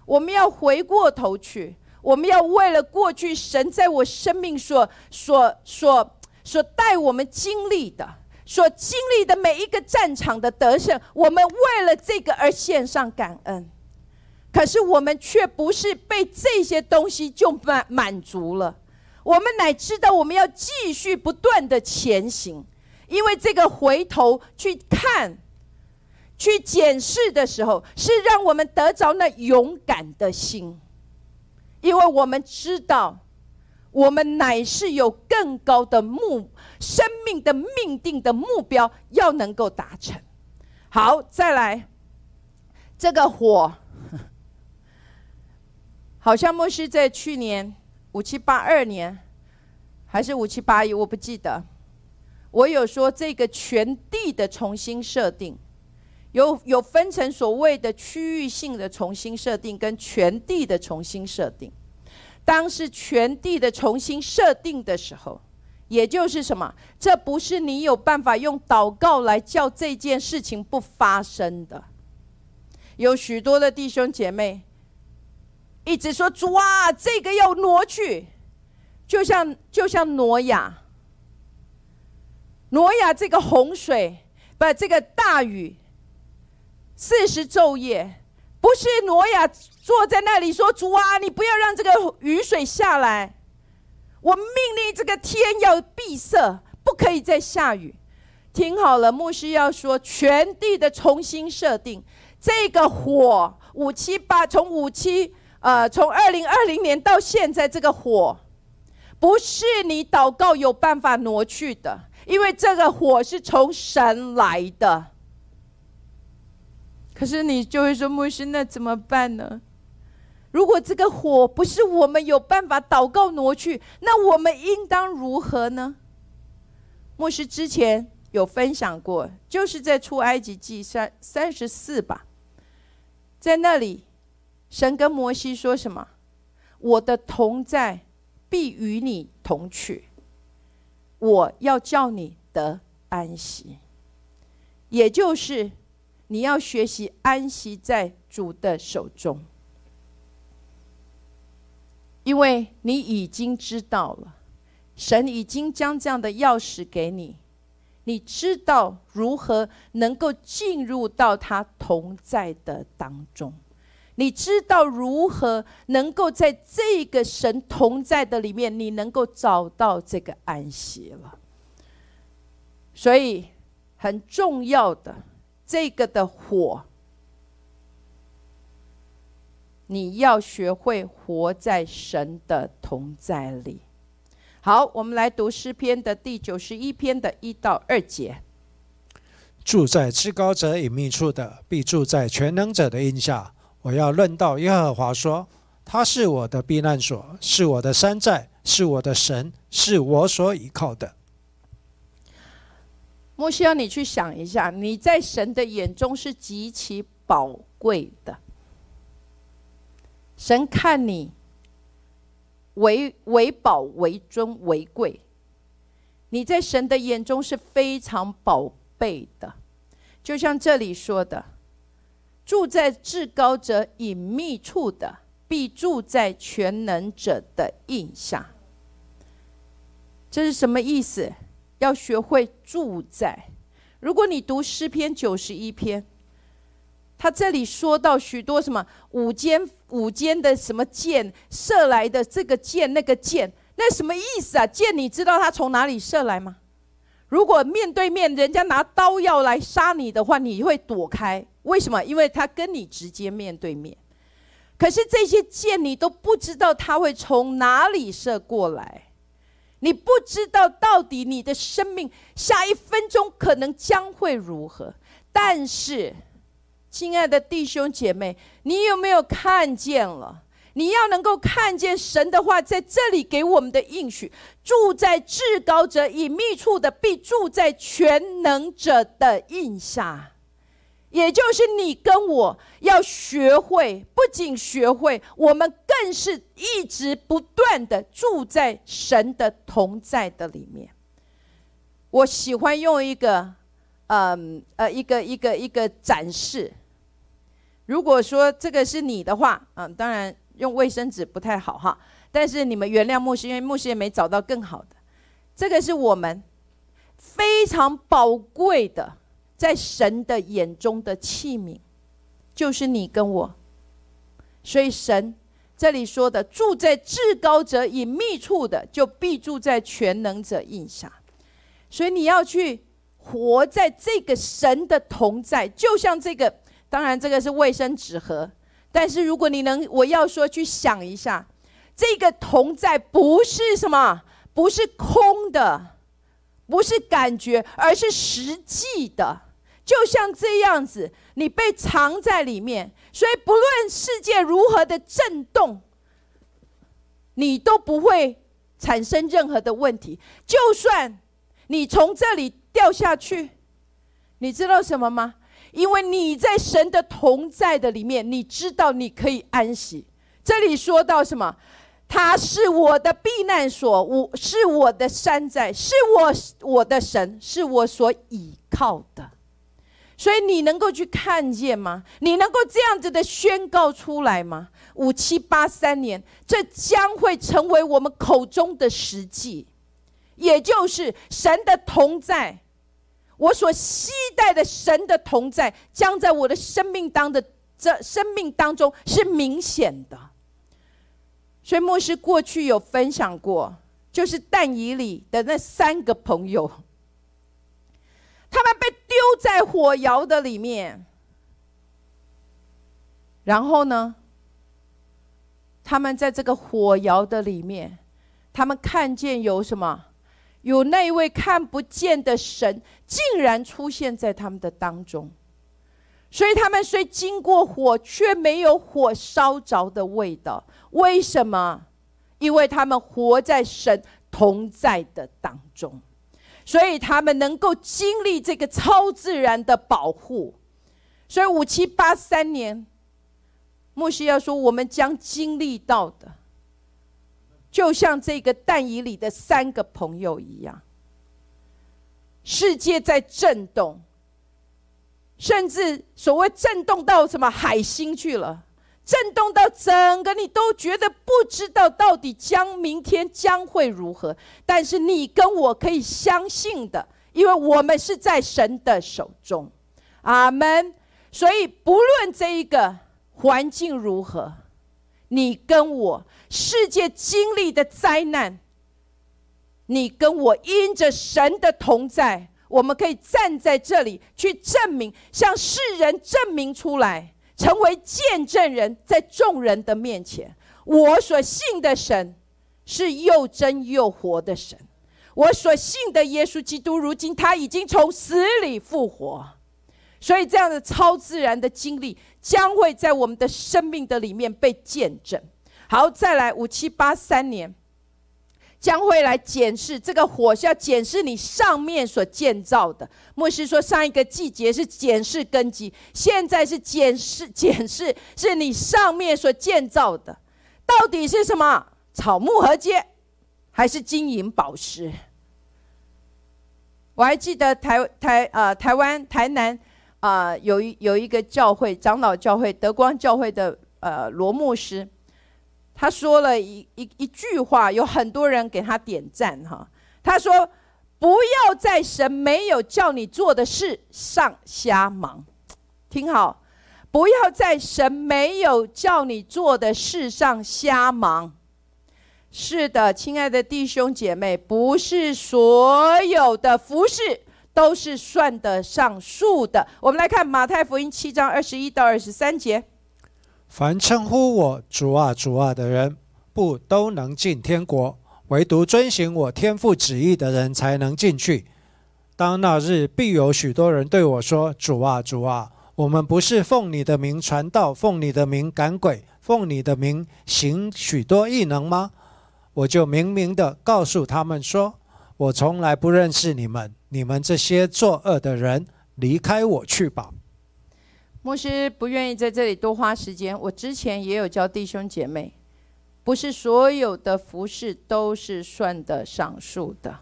我们要回过头去，我们要为了过去神在我生命所所所所带我们经历的，所经历的每一个战场的得胜，我们为了这个而献上感恩。可是我们却不是被这些东西就满满足了，我们乃知道我们要继续不断的前行，因为这个回头去看。去检视的时候，是让我们得着那勇敢的心，因为我们知道，我们乃是有更高的目生命的命定的目标要能够达成。好，再来，这个火，好像牧师在去年五七八二年，还是五七八一，我不记得，我有说这个全地的重新设定。有有分成所谓的区域性的重新设定跟全地的重新设定。当是全地的重新设定的时候，也就是什么？这不是你有办法用祷告来叫这件事情不发生的。有许多的弟兄姐妹一直说：“主啊，这个要挪去。”就像就像挪亚，挪亚这个洪水，把这个大雨。四十昼夜，不是挪亚坐在那里说：“主啊，你不要让这个雨水下来，我命令这个天要闭塞，不可以再下雨。”听好了，牧师要说全地的重新设定，这个火五七八，从五七呃，从二零二零年到现在，这个火不是你祷告有办法挪去的，因为这个火是从神来的。可是你就会说牧师，那怎么办呢？如果这个火不是我们有办法祷告挪去，那我们应当如何呢？牧师之前有分享过，就是在出埃及记三三十四吧，在那里，神跟摩西说什么？我的同在必与你同去，我要叫你得安息，也就是。你要学习安息在主的手中。因为你已经知道了，神已经将这样的钥匙给你，你知道如何能够进入到他同在的当中，你知道如何能够在这个神同在的里面，你能够找到这个安息了。所以很重要的这个的火。你要学会活在神的同在里。好，我们来读诗篇的第九十一篇的一到二节。住在至高者隐秘处的，必住在全能者的荫下。我要论到耶和华说：他是我的避难所，是我的山寨，是我的神，是我所依靠的。莫西要你去想一下，你在神的眼中是极其宝贵的。神看你为为宝为尊为贵，你在神的眼中是非常宝贝的。就像这里说的，住在至高者隐秘处的，必住在全能者的印下。这是什么意思？要学会住在。如果你读诗篇九十一篇。他这里说到许多什么五间五间的什么箭射来的这个箭那个箭，那什么意思啊？箭你知道它从哪里射来吗？如果面对面人家拿刀要来杀你的话，你会躲开？为什么？因为他跟你直接面对面。可是这些箭你都不知道他会从哪里射过来，你不知道到底你的生命下一分钟可能将会如何，但是。亲爱的弟兄姐妹，你有没有看见了？你要能够看见神的话，在这里给我们的应许：住在至高者隐秘处的，必住在全能者的印下。也就是你跟我要学会，不仅学会，我们更是一直不断的住在神的同在的里面。我喜欢用一个，嗯呃，一个一个一个展示。如果说这个是你的话，嗯，当然用卫生纸不太好哈。但是你们原谅牧师，因为牧师也没找到更好的。这个是我们非常宝贵的，在神的眼中的器皿，就是你跟我。所以神这里说的，住在至高者隐秘处的，就必住在全能者印下。所以你要去活在这个神的同在，就像这个。当然，这个是卫生纸盒。但是，如果你能，我要说，去想一下，这个同在不是什么，不是空的，不是感觉，而是实际的。就像这样子，你被藏在里面，所以不论世界如何的震动，你都不会产生任何的问题。就算你从这里掉下去，你知道什么吗？因为你在神的同在的里面，你知道你可以安息。这里说到什么？他是我的避难所，我是我的山寨，是我我的神，是我所倚靠的。所以你能够去看见吗？你能够这样子的宣告出来吗？五七八三年，这将会成为我们口中的实际，也就是神的同在。我所期待的神的同在，将在我的生命当的这生命当中是明显的。所以牧师过去有分享过，就是但以里的那三个朋友，他们被丢在火窑的里面，然后呢，他们在这个火窑的里面，他们看见有什么？有那一位看不见的神，竟然出现在他们的当中，所以他们虽经过火，却没有火烧着的味道。为什么？因为他们活在神同在的当中，所以他们能够经历这个超自然的保护。所以五七八三年，牧师要说，我们将经历到的。就像这个蛋椅里的三个朋友一样，世界在震动，甚至所谓震动到什么海星去了。震动到整个你都觉得不知道到底将明天将会如何。但是你跟我可以相信的，因为我们是在神的手中。阿门。所以不论这一个环境如何，你跟我世界经历的灾难，你跟我因着神的同在。我们可以站在这里去证明，向世人证明出来，成为见证人，在众人的面前，我所信的神是又真又活的神。我所信的耶稣基督，如今他已经从死里复活，所以这样的超自然的经历将会在我们的生命的里面被见证。好，再来五七八三年。将会来检视这个火，是要检视你上面所建造的。牧师说，上一个季节是检视根基，现在是检视检视是你上面所建造的，到底是什么草木合接，还是金银宝石？我还记得台台啊台湾台南啊有一有一个教会长老教会德光教会的呃罗牧师。他说了一一一句话，有很多人给他点赞哈。他说：“不要在神没有叫你做的事上瞎忙。”听好，不要在神没有叫你做的事上瞎忙。是的，亲爱的弟兄姐妹，不是所有的服饰都是算得上数的。我们来看马太福音七章二十一到二十三节。凡称呼我主啊主啊的人，不都能进天国？唯独遵行我天父旨意的人才能进去。当那日，必有许多人对我说：“主啊主啊，我们不是奉你的名传道，奉你的名赶鬼，奉你的名行许多异能吗？”我就明明的告诉他们说：“我从来不认识你们，你们这些作恶的人，离开我去吧。”牧师不愿意在这里多花时间。我之前也有教弟兄姐妹，不是所有的服饰都是算得上数的，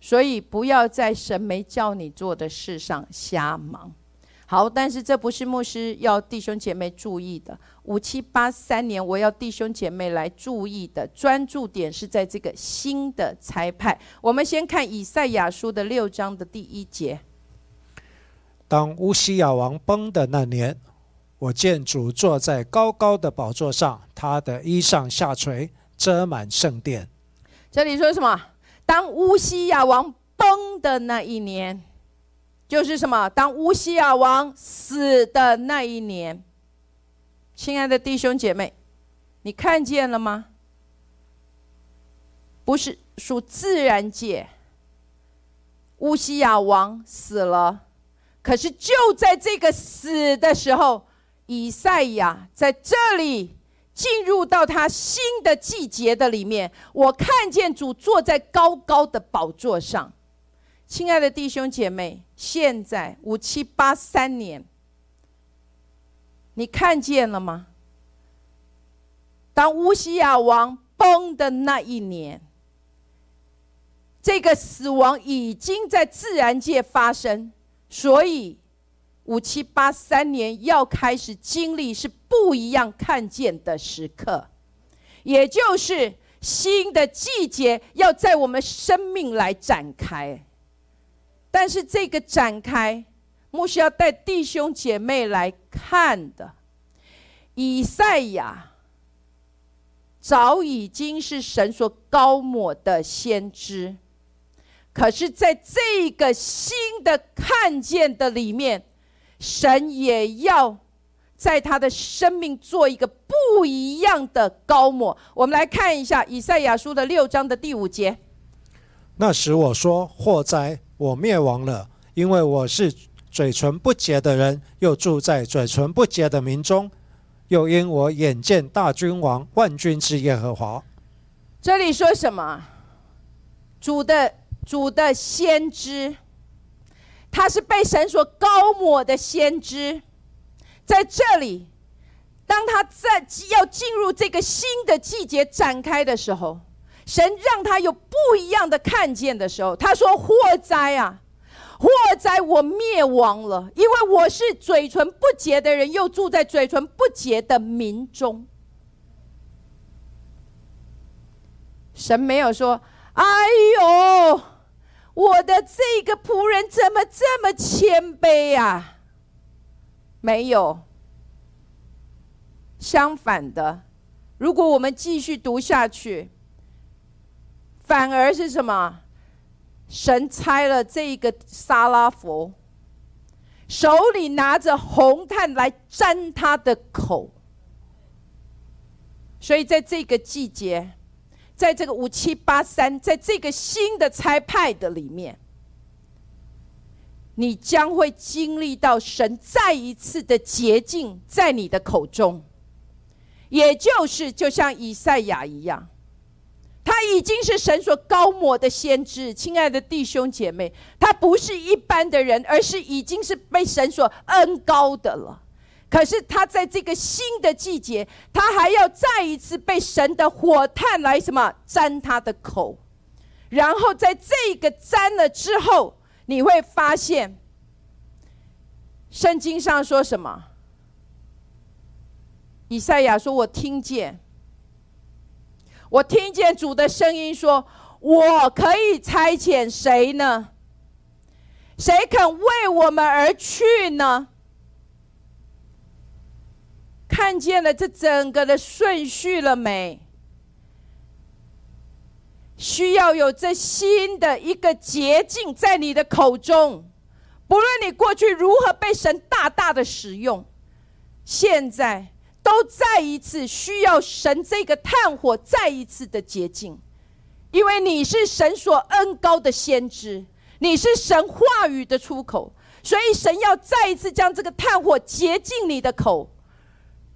所以不要在神没叫你做的事上瞎忙。好，但是这不是牧师要弟兄姐妹注意的。五七八三年，我要弟兄姐妹来注意的专注点是在这个新的裁判。我们先看以赛亚书的六章的第一节。当乌西亚王崩的那年，我见主坐在高高的宝座上，他的衣裳下垂，遮满圣殿。这里说什么？当乌西亚王崩的那一年，就是什么？当乌西亚王死的那一年。亲爱的弟兄姐妹，你看见了吗？不是属自然界，乌西亚王死了。可是就在这个死的时候，以赛亚在这里进入到他新的季节的里面，我看见主坐在高高的宝座上。亲爱的弟兄姐妹，现在五七八三年，你看见了吗？当乌西亚王崩的那一年，这个死亡已经在自然界发生。所以，五七八三年要开始经历是不一样看见的时刻，也就是新的季节要在我们生命来展开。但是这个展开，牧师要带弟兄姐妹来看的，以赛亚早已经是神所高抹的先知。可是，在这个新的看见的里面，神也要在他的生命做一个不一样的高抹。我们来看一下以赛亚书的六章的第五节。那时我说：“祸灾，我灭亡了，因为我是嘴唇不洁的人，又住在嘴唇不洁的民中，又因我眼见大君王万军之耶和华。”这里说什么？主的。主的先知，他是被神所高抹的先知，在这里，当他在要进入这个新的季节展开的时候，神让他有不一样的看见的时候，他说：“祸灾啊，祸灾我灭亡了，因为我是嘴唇不洁的人，又住在嘴唇不洁的民中。神没有说：“哎呦，我的这个仆人怎么这么谦卑呀？”没有。相反的，如果我们继续读下去，反而是什么？神拆了这个沙拉佛，手里拿着红炭来沾他的口。所以在这个季节，在这个五七八三，在这个新的差派的里面，你将会经历到神再一次的洁净在你的口中，也就是就像以赛亚一样。他已经是神所高抹的先知，亲爱的弟兄姐妹，他不是一般的人，而是已经是被神所恩高的了。可是他在这个新的季节，他还要再一次被神的火炭来什么沾他的口，然后在这个沾了之后，你会发现，圣经上说什么？以赛亚说：“我听见。”我听见主的声音说：“我可以差遣谁呢？谁肯为我们而去呢？”看见了这整个的顺序了没？需要有这新的一个捷径在你的口中，不论你过去如何被神大大的使用，现在。都再一次需要神这个炭火再一次的洁净，因为你是神所恩高的先知，你是神话语的出口，所以神要再一次将这个炭火洁净你的口。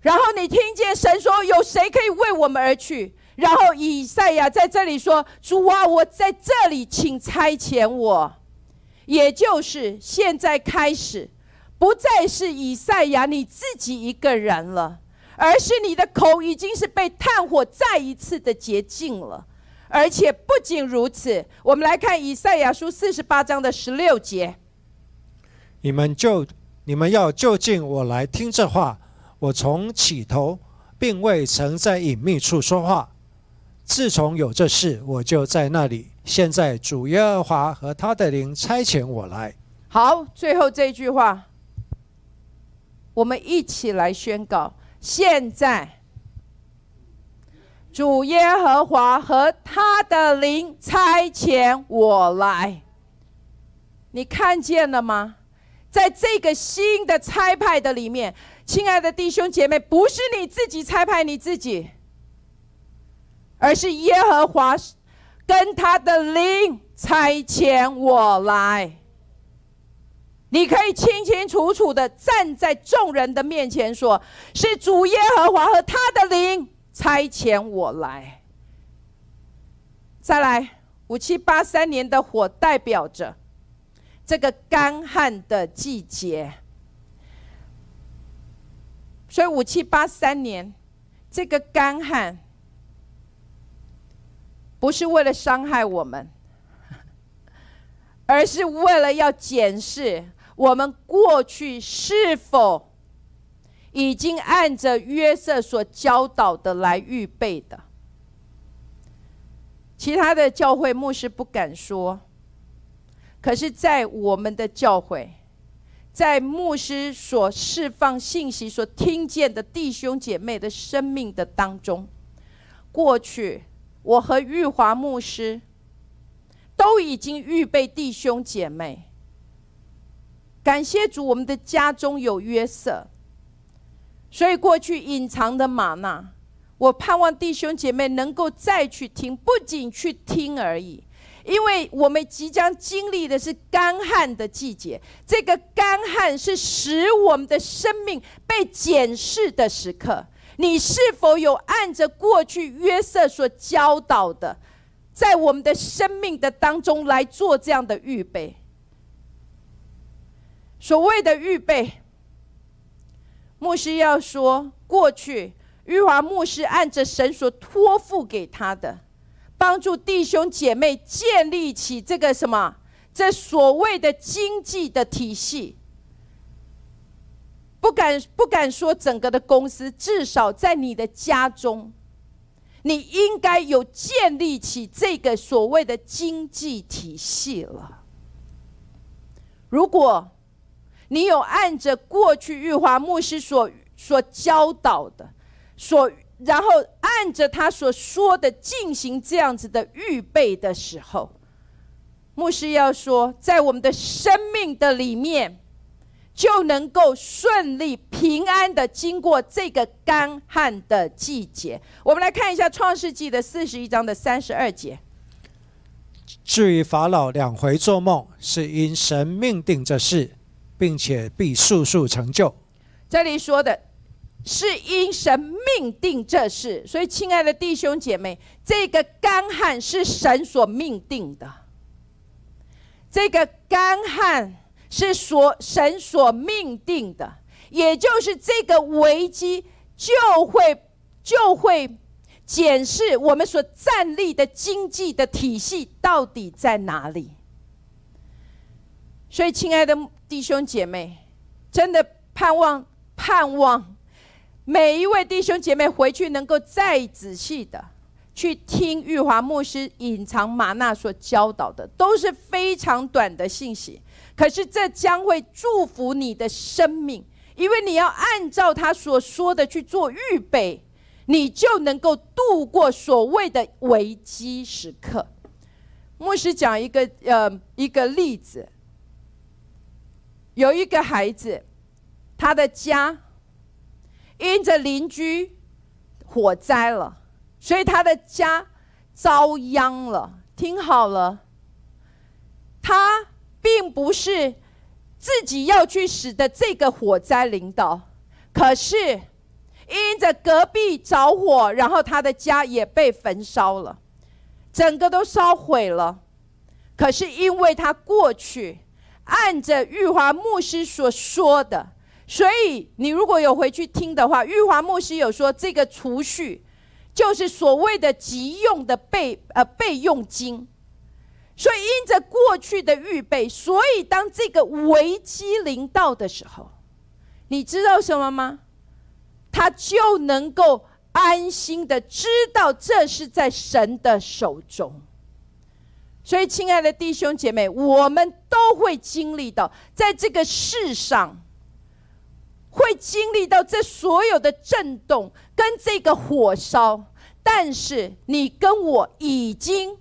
然后你听见神说：“有谁可以为我们而去？”然后以赛亚在这里说：“主啊，我在这里，请差遣我。”也就是现在开始，不再是以赛亚你自己一个人了。而是你的口已经是被炭火再一次的洁净了，而且不仅如此，我们来看以赛亚书四十八章的十六节：你们就你们要就近我来听这话，我从起头并未曾在隐秘处说话，自从有这事，我就在那里。现在主耶和华和他的灵差遣我来。好，最后这句话，我们一起来宣告。现在，主耶和华和他的灵差遣我来。你看见了吗？在这个新的差派的里面，亲爱的弟兄姐妹，不是你自己差派你自己，而是耶和华跟他的灵差遣我来。你可以清清楚楚的站在众人的面前，说是主耶和华和他的灵差遣我来。再来，五七八三年的火代表着这个干旱的季节，所以五七八三年这个干旱不是为了伤害我们，而是为了要检视。我们过去是否已经按着约瑟所教导的来预备的？其他的教会牧师不敢说，可是，在我们的教会，在牧师所释放信息、所听见的弟兄姐妹的生命的当中，过去我和玉华牧师都已经预备弟兄姐妹。感谢主，我们的家中有约瑟，所以过去隐藏的玛纳，我盼望弟兄姐妹能够再去听，不仅去听而已，因为我们即将经历的是干旱的季节，这个干旱是使我们的生命被检视的时刻。你是否有按着过去约瑟所教导的，在我们的生命的当中来做这样的预备？所谓的预备，牧师要说，过去玉华牧师按着神所托付给他的，帮助弟兄姐妹建立起这个什么，这所谓的经济的体系，不敢不敢说整个的公司，至少在你的家中，你应该有建立起这个所谓的经济体系了。如果你有按着过去玉华牧师所所教导的，所然后按着他所说的进行这样子的预备的时候，牧师要说，在我们的生命的里面，就能够顺利平安的经过这个干旱的季节。我们来看一下创世纪的四十一章的三十二节。至于法老两回做梦，是因神命定这事，并且必速速成就。这里说的是因神命定这事，所以亲爱的弟兄姐妹，这个干旱是神所命定的。这个干旱是所神所命定的，也就是这个危机就会就会。检视我们所站立的经济的体系到底在哪里？所以，亲爱的弟兄姐妹，真的盼望盼望每一位弟兄姐妹回去能够再仔细的去听玉华牧师隐藏玛纳所教导的，都是非常短的信息。可是，这将会祝福你的生命，因为你要按照他所说的去做预备。你就能够度过所谓的危机时刻。牧师讲一个呃一个例子，有一个孩子，他的家因着邻居火灾了，所以他的家遭殃了。听好了，他并不是自己要去使得这个火灾领导，可是。因着隔壁着火，然后他的家也被焚烧了，整个都烧毁了。可是因为他过去按着玉华牧师所说的，所以你如果有回去听的话，玉华牧师有说这个储蓄就是所谓的急用的备呃备用金。所以因着过去的预备，所以当这个危机临到的时候，你知道什么吗？他就能够安心的知道这是在神的手中。所以，亲爱的弟兄姐妹，我们都会经历到，在这个世上，会经历到这所有的震动跟这个火烧。但是，你跟我已经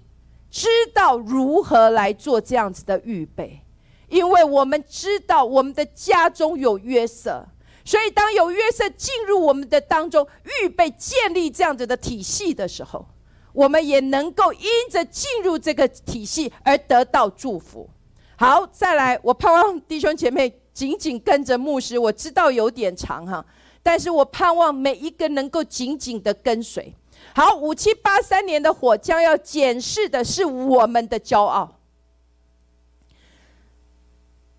知道如何来做这样子的预备，因为我们知道我们的家中有约瑟。所以，当有约瑟进入我们的当中，预备建立这样子的体系的时候，我们也能够因着进入这个体系而得到祝福。好，再来，我盼望弟兄姐妹紧紧跟着牧师。我知道有点长哈，但是我盼望每一个能够紧紧的跟随。好，五七八三年的火将要检视的是我们的骄傲。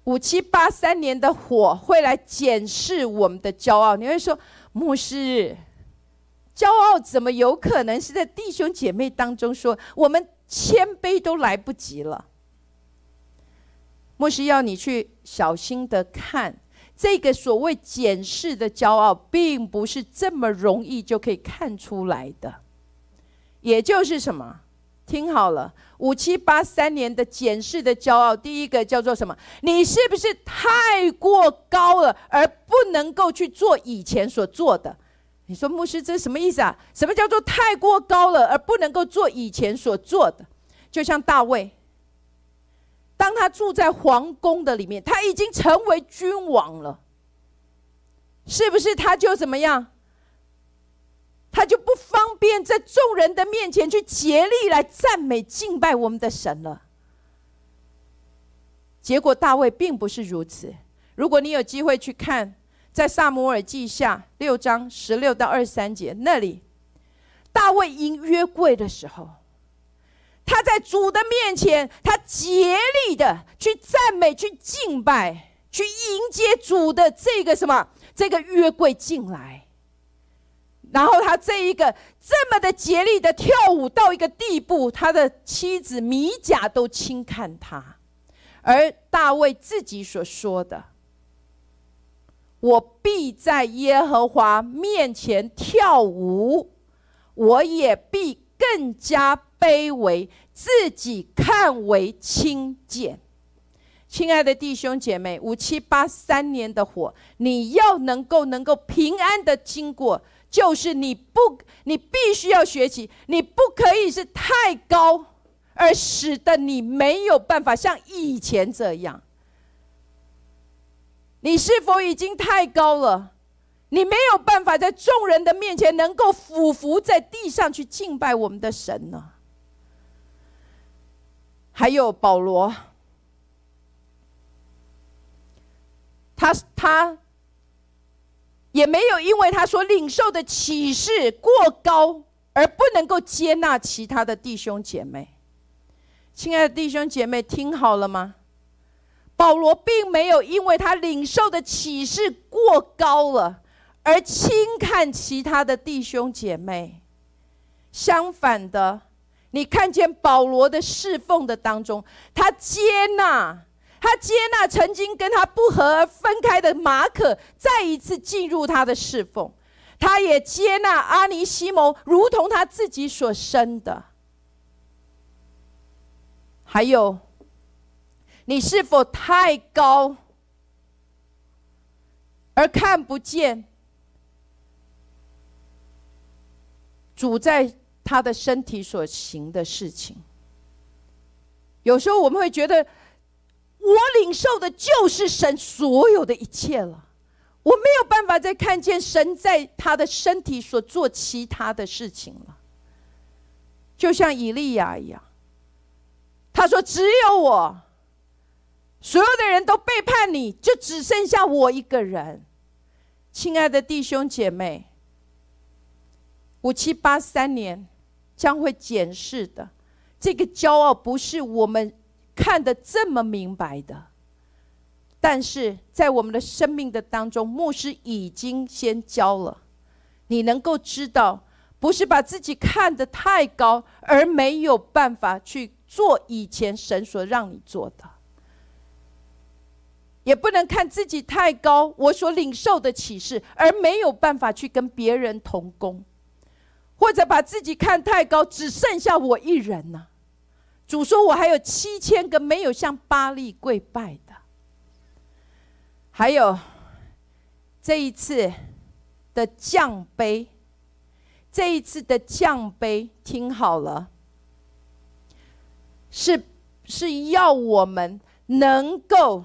五七八三年的火会来检视我们的骄傲。你会说，牧师，骄傲怎么有可能是在弟兄姐妹当中说？我们谦卑都来不及了。牧师要你去小心的看，这个所谓检视的骄傲，并不是这么容易就可以看出来的。也就是什么？听好了。五七八三年的检视的骄傲，第一个叫做什么？你是不是太过高了，而不能够去做以前所做的？你说牧师，这什么意思啊？什么叫做太过高了，而不能够做以前所做的？就像大卫，当他住在皇宫的里面，他已经成为君王了，是不是他就怎么样？他就不方便在众人的面前去竭力来赞美敬拜我们的神了。结果大卫并不是如此。如果你有机会去看，在萨姆尔记下六章十六到二十三节那里，大卫迎约柜的时候，他在主的面前，他竭力的去赞美、去敬拜、去迎接主的这个什么这个约柜进来。然后他这一个这么的竭力的跳舞到一个地步，他的妻子米甲都轻看他，而大卫自己所说的：“我必在耶和华面前跳舞，我也必更加卑微，自己看为轻贱。”亲爱的弟兄姐妹，五七八三年的火，你要能够能够平安的经过，就是你不，你必须要学习，你不可以是太高。而使得你没有办法像以前这样。你是否已经太高了？你没有办法在众人的面前能够俯伏在地上去敬拜我们的神呢？还有保罗，他他也没有因为他所领受的启示过高而不能够接纳其他的弟兄姐妹。亲爱的弟兄姐妹，听好了吗？保罗并没有因为他领受的启示过高了而轻看其他的弟兄姐妹。相反的，你看见保罗的侍奉的当中，他接纳，他接纳曾经跟他不和而分开的马可，再一次进入他的侍奉；他也接纳阿尼西蒙，如同他自己所生的。还有，你是否太高而看不见主在他的身体所行的事情？有时候我们会觉得，我领受的就是神所有的一切了，我没有办法再看见神在他的身体所做其他的事情了，就像以利亚一样。他说：“只有我，所有的人都背叛你，就只剩下我一个人。”亲爱的弟兄姐妹，五七八三年将会检视的，这个骄傲不是我们看的这么明白的，但是在我们的生命的当中，牧师已经先教了，你能够知道，不是把自己看得太高，而没有办法去。做以前神所让你做的，也不能看自己太高，我所领受的启示，而没有办法去跟别人同工，或者把自己看太高，只剩下我一人呢？主说我还有七千个没有向巴利跪拜的，还有这一次的降杯，这一次的降杯，听好了。是是要我们能够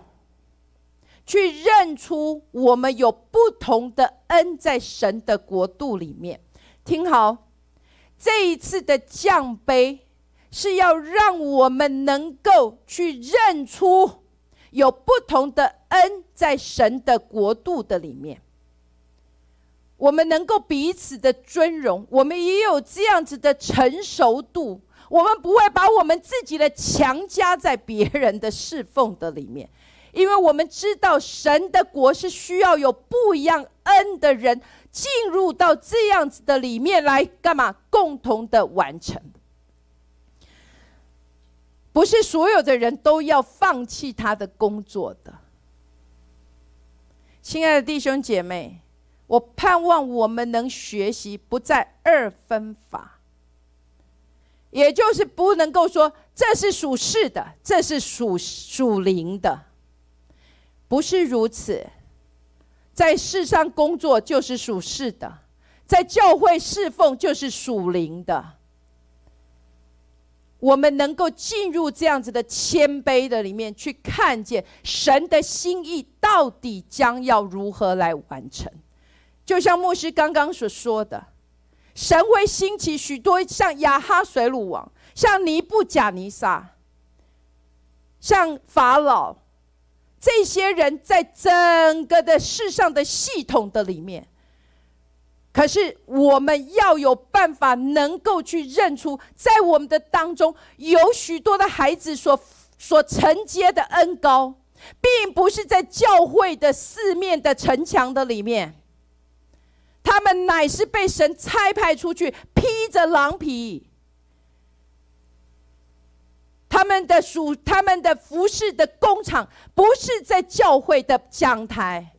去认出我们有不同的恩在神的国度里面。听好，这一次的降杯是要让我们能够去认出有不同的恩在神的国度的里面。我们能够彼此的尊荣，我们也有这样子的成熟度。我们不会把我们自己的强加在别人的侍奉的里面，因为我们知道神的国是需要有不一样恩的人进入到这样子的里面来干嘛？共同的完成。不是所有的人都要放弃他的工作的。亲爱的弟兄姐妹，我盼望我们能学习不再二分法。也就是不能够说这是属世的，这是属属灵的，不是如此。在世上工作就是属世的，在教会侍奉就是属灵的。我们能够进入这样子的谦卑的里面，去看见神的心意到底将要如何来完成。就像牧师刚刚所说的。神会兴起许多像亚哈水鲁王、像尼布贾尼撒、像法老这些人，在整个的世上的系统的里面，可是我们要有办法能够去认出，在我们的当中有许多的孩子所所承接的恩高，并不是在教会的四面的城墙的里面。他们乃是被神差派出去，披着狼皮。他们的属他们的服饰的工厂，不是在教会的讲台，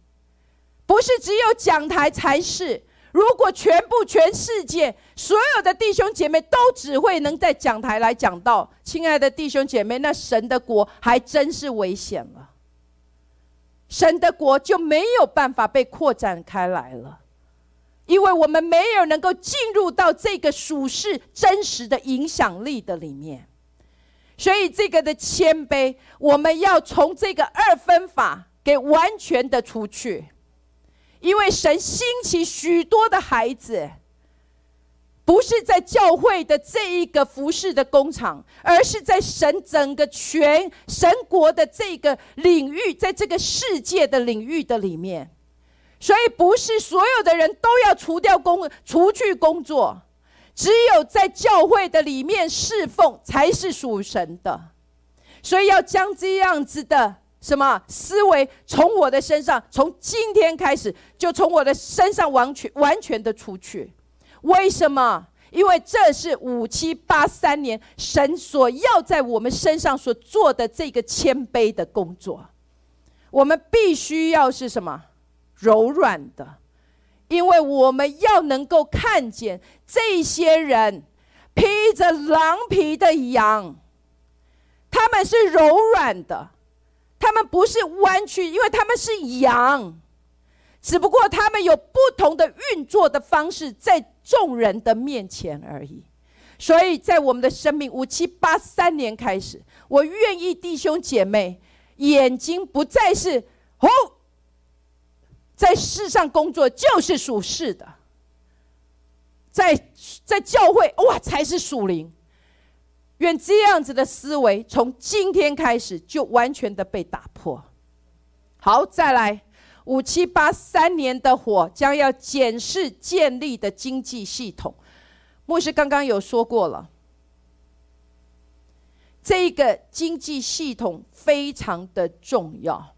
不是只有讲台才是。如果全部全世界所有的弟兄姐妹都只会能在讲台来讲道，亲爱的弟兄姐妹，那神的国还真是危险了。神的国就没有办法被扩展开来了，因为我们没有能够进入到这个属世真实的影响力的里面。所以这个的谦卑，我们要从这个二分法给完全的除去。因为神兴起许多的孩子，不是在教会的这一个服饰的工厂，而是在神整个全神国的这个领域，在这个世界的领域的里面。所以，不是所有的人都要除掉工，除去工作，只有在教会的里面侍奉才是属神的。所以，要将这样子的。什么思维从我的身上，从今天开始就从我的身上完全完全的出去？为什么？因为这是五七八三年神所要在我们身上所做的这个谦卑的工作。我们必须要是什么柔软的，因为我们要能够看见这些人披着狼皮的羊，他们是柔软的。他们不是弯曲，因为他们是羊，只不过他们有不同的运作的方式，在众人的面前而已。所以在我们的生命五七八三年开始，我愿意弟兄姐妹眼睛不再是哦，在世上工作就是属世的，在在教会哇才是属灵。愿这样子的思维从今天开始就完全的被打破。好，再来五七八三年的火将要检视建立的经济系统。牧师刚刚有说过了，这个经济系统非常的重要。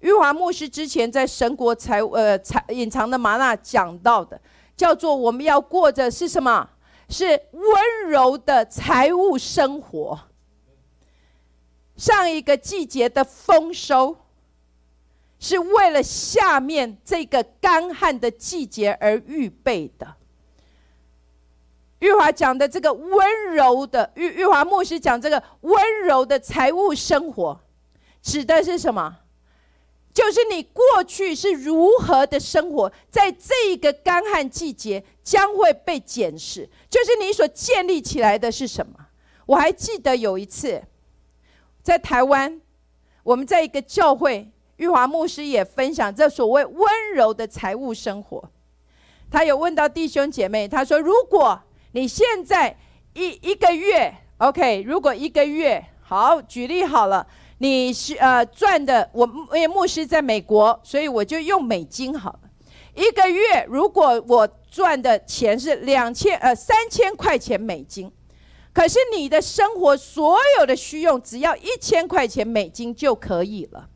玉华牧师之前在神国财呃财隐藏的麻纳讲到的，叫做我们要过着是什么？是温柔的财务生活。上一个季节的丰收，是为了下面这个干旱的季节而预备的。玉华讲的这个温柔的玉玉华牧师讲这个温柔的财务生活，指的是什么？就是你过去是如何的生活，在这个干旱季节将会被检视。就是你所建立起来的是什么？我还记得有一次，在台湾，我们在一个教会，玉华牧师也分享这所谓温柔的财务生活。他有问到弟兄姐妹，他说：“如果你现在一一个月，OK，如果一个月好，举例好了。”你是呃赚的，我因为牧师在美国，所以我就用美金好了。一个月如果我赚的钱是两千呃三千块钱美金，可是你的生活所有的需用只要一千块钱美金就可以了。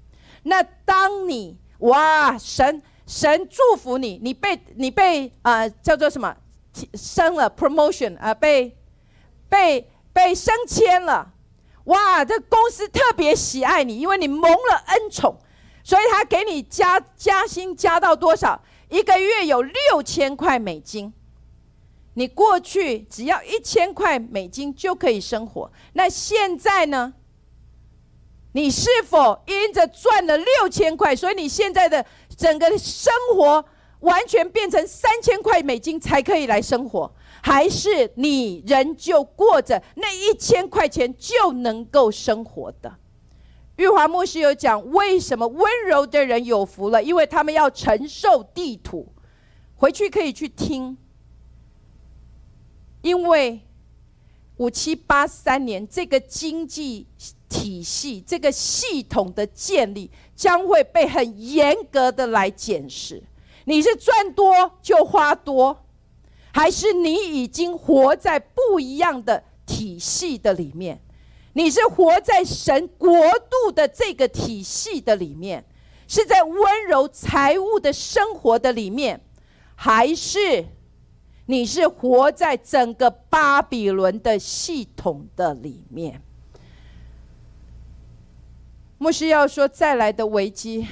那当你哇神神祝福你，你被你被啊叫做什么升了 promotion 啊被被被升迁了。哇，这公司特别喜爱你，因为你蒙了恩宠，所以他给你加加薪加到多少？一个月有六千块美金。你过去只要一千块美金就可以生活，那现在呢？你是否因着赚了六千块，所以你现在的整个生活完全变成三千块美金才可以来生活？还是你仍旧过着那一千块钱就能够生活的？玉华牧师有讲，为什么温柔的人有福了？因为他们要承受地土，回去可以去听。因为五七八三年这个经济体系、这个系统的建立，将会被很严格的来检视。你是赚多就花多。还是你已经活在不一样的体系的里面？你是活在神国度的这个体系的里面，是在温柔财务的生活的里面，还是你是活在整个巴比伦的系统的里面？牧师要说，再来的危机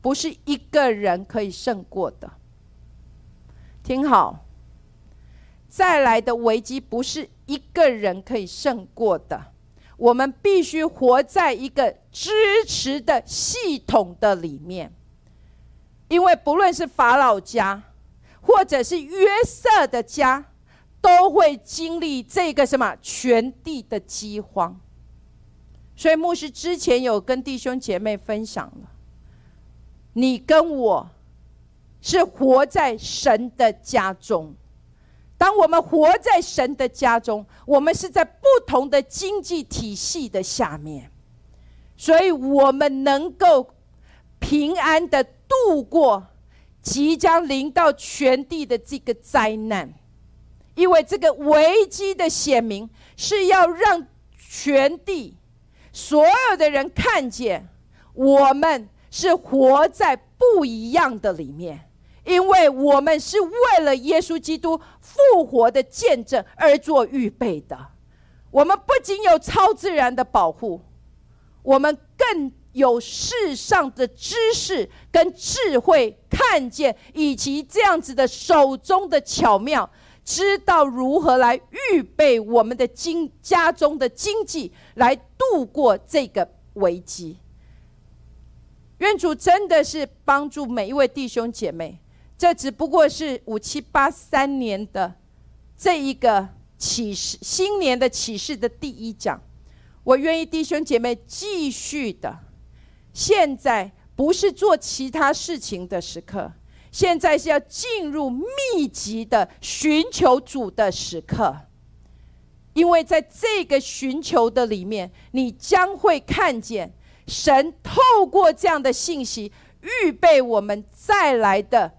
不是一个人可以胜过的。听好，再来的危机不是一个人可以胜过的。我们必须活在一个支持的系统的里面，因为不论是法老家，或者是约瑟的家，都会经历这个什么全地的饥荒。所以牧师之前有跟弟兄姐妹分享了，你跟我是活在神的家中。当我们活在神的家中，我们是在不同的经济体系的下面，所以我们能够平安的度过即将临到全地的这个灾难，因为这个危机的显明是要让全地。所有的人看见我们是活在不一样的里面，因为我们是为了耶稣基督复活的见证而做预备的。我们不仅有超自然的保护，我们更有世上的知识跟智慧，看见以及这样子的手中的巧妙。知道如何来预备我们的经家中的经济，来度过这个危机。愿主真的是帮助每一位弟兄姐妹。这只不过是五七八三年的这一个启示，新年的启示的第一讲。我愿意弟兄姐妹继续的。现在不是做其他事情的时刻。现在是要进入密集的寻求主的时刻，因为在这个寻求的里面，你将会看见神透过这样的信息预备我们再来的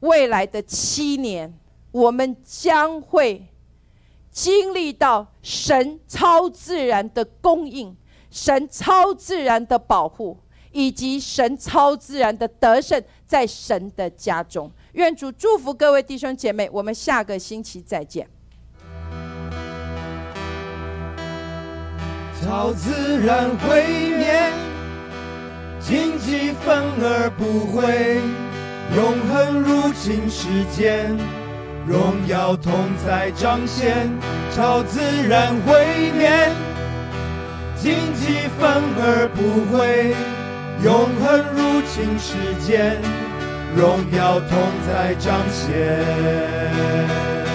未来的七年，我们将会经历到神超自然的供应，神超自然的保护。以及神超自然的得胜，在神的家中。愿主祝福各位弟兄姐妹，我们下个星期再见。超自然会灭，荆棘反而不会，永恒入侵世间，荣耀同在彰显。超自然毁灭，荆棘反而不会。永恒入侵世间，荣耀同在彰显。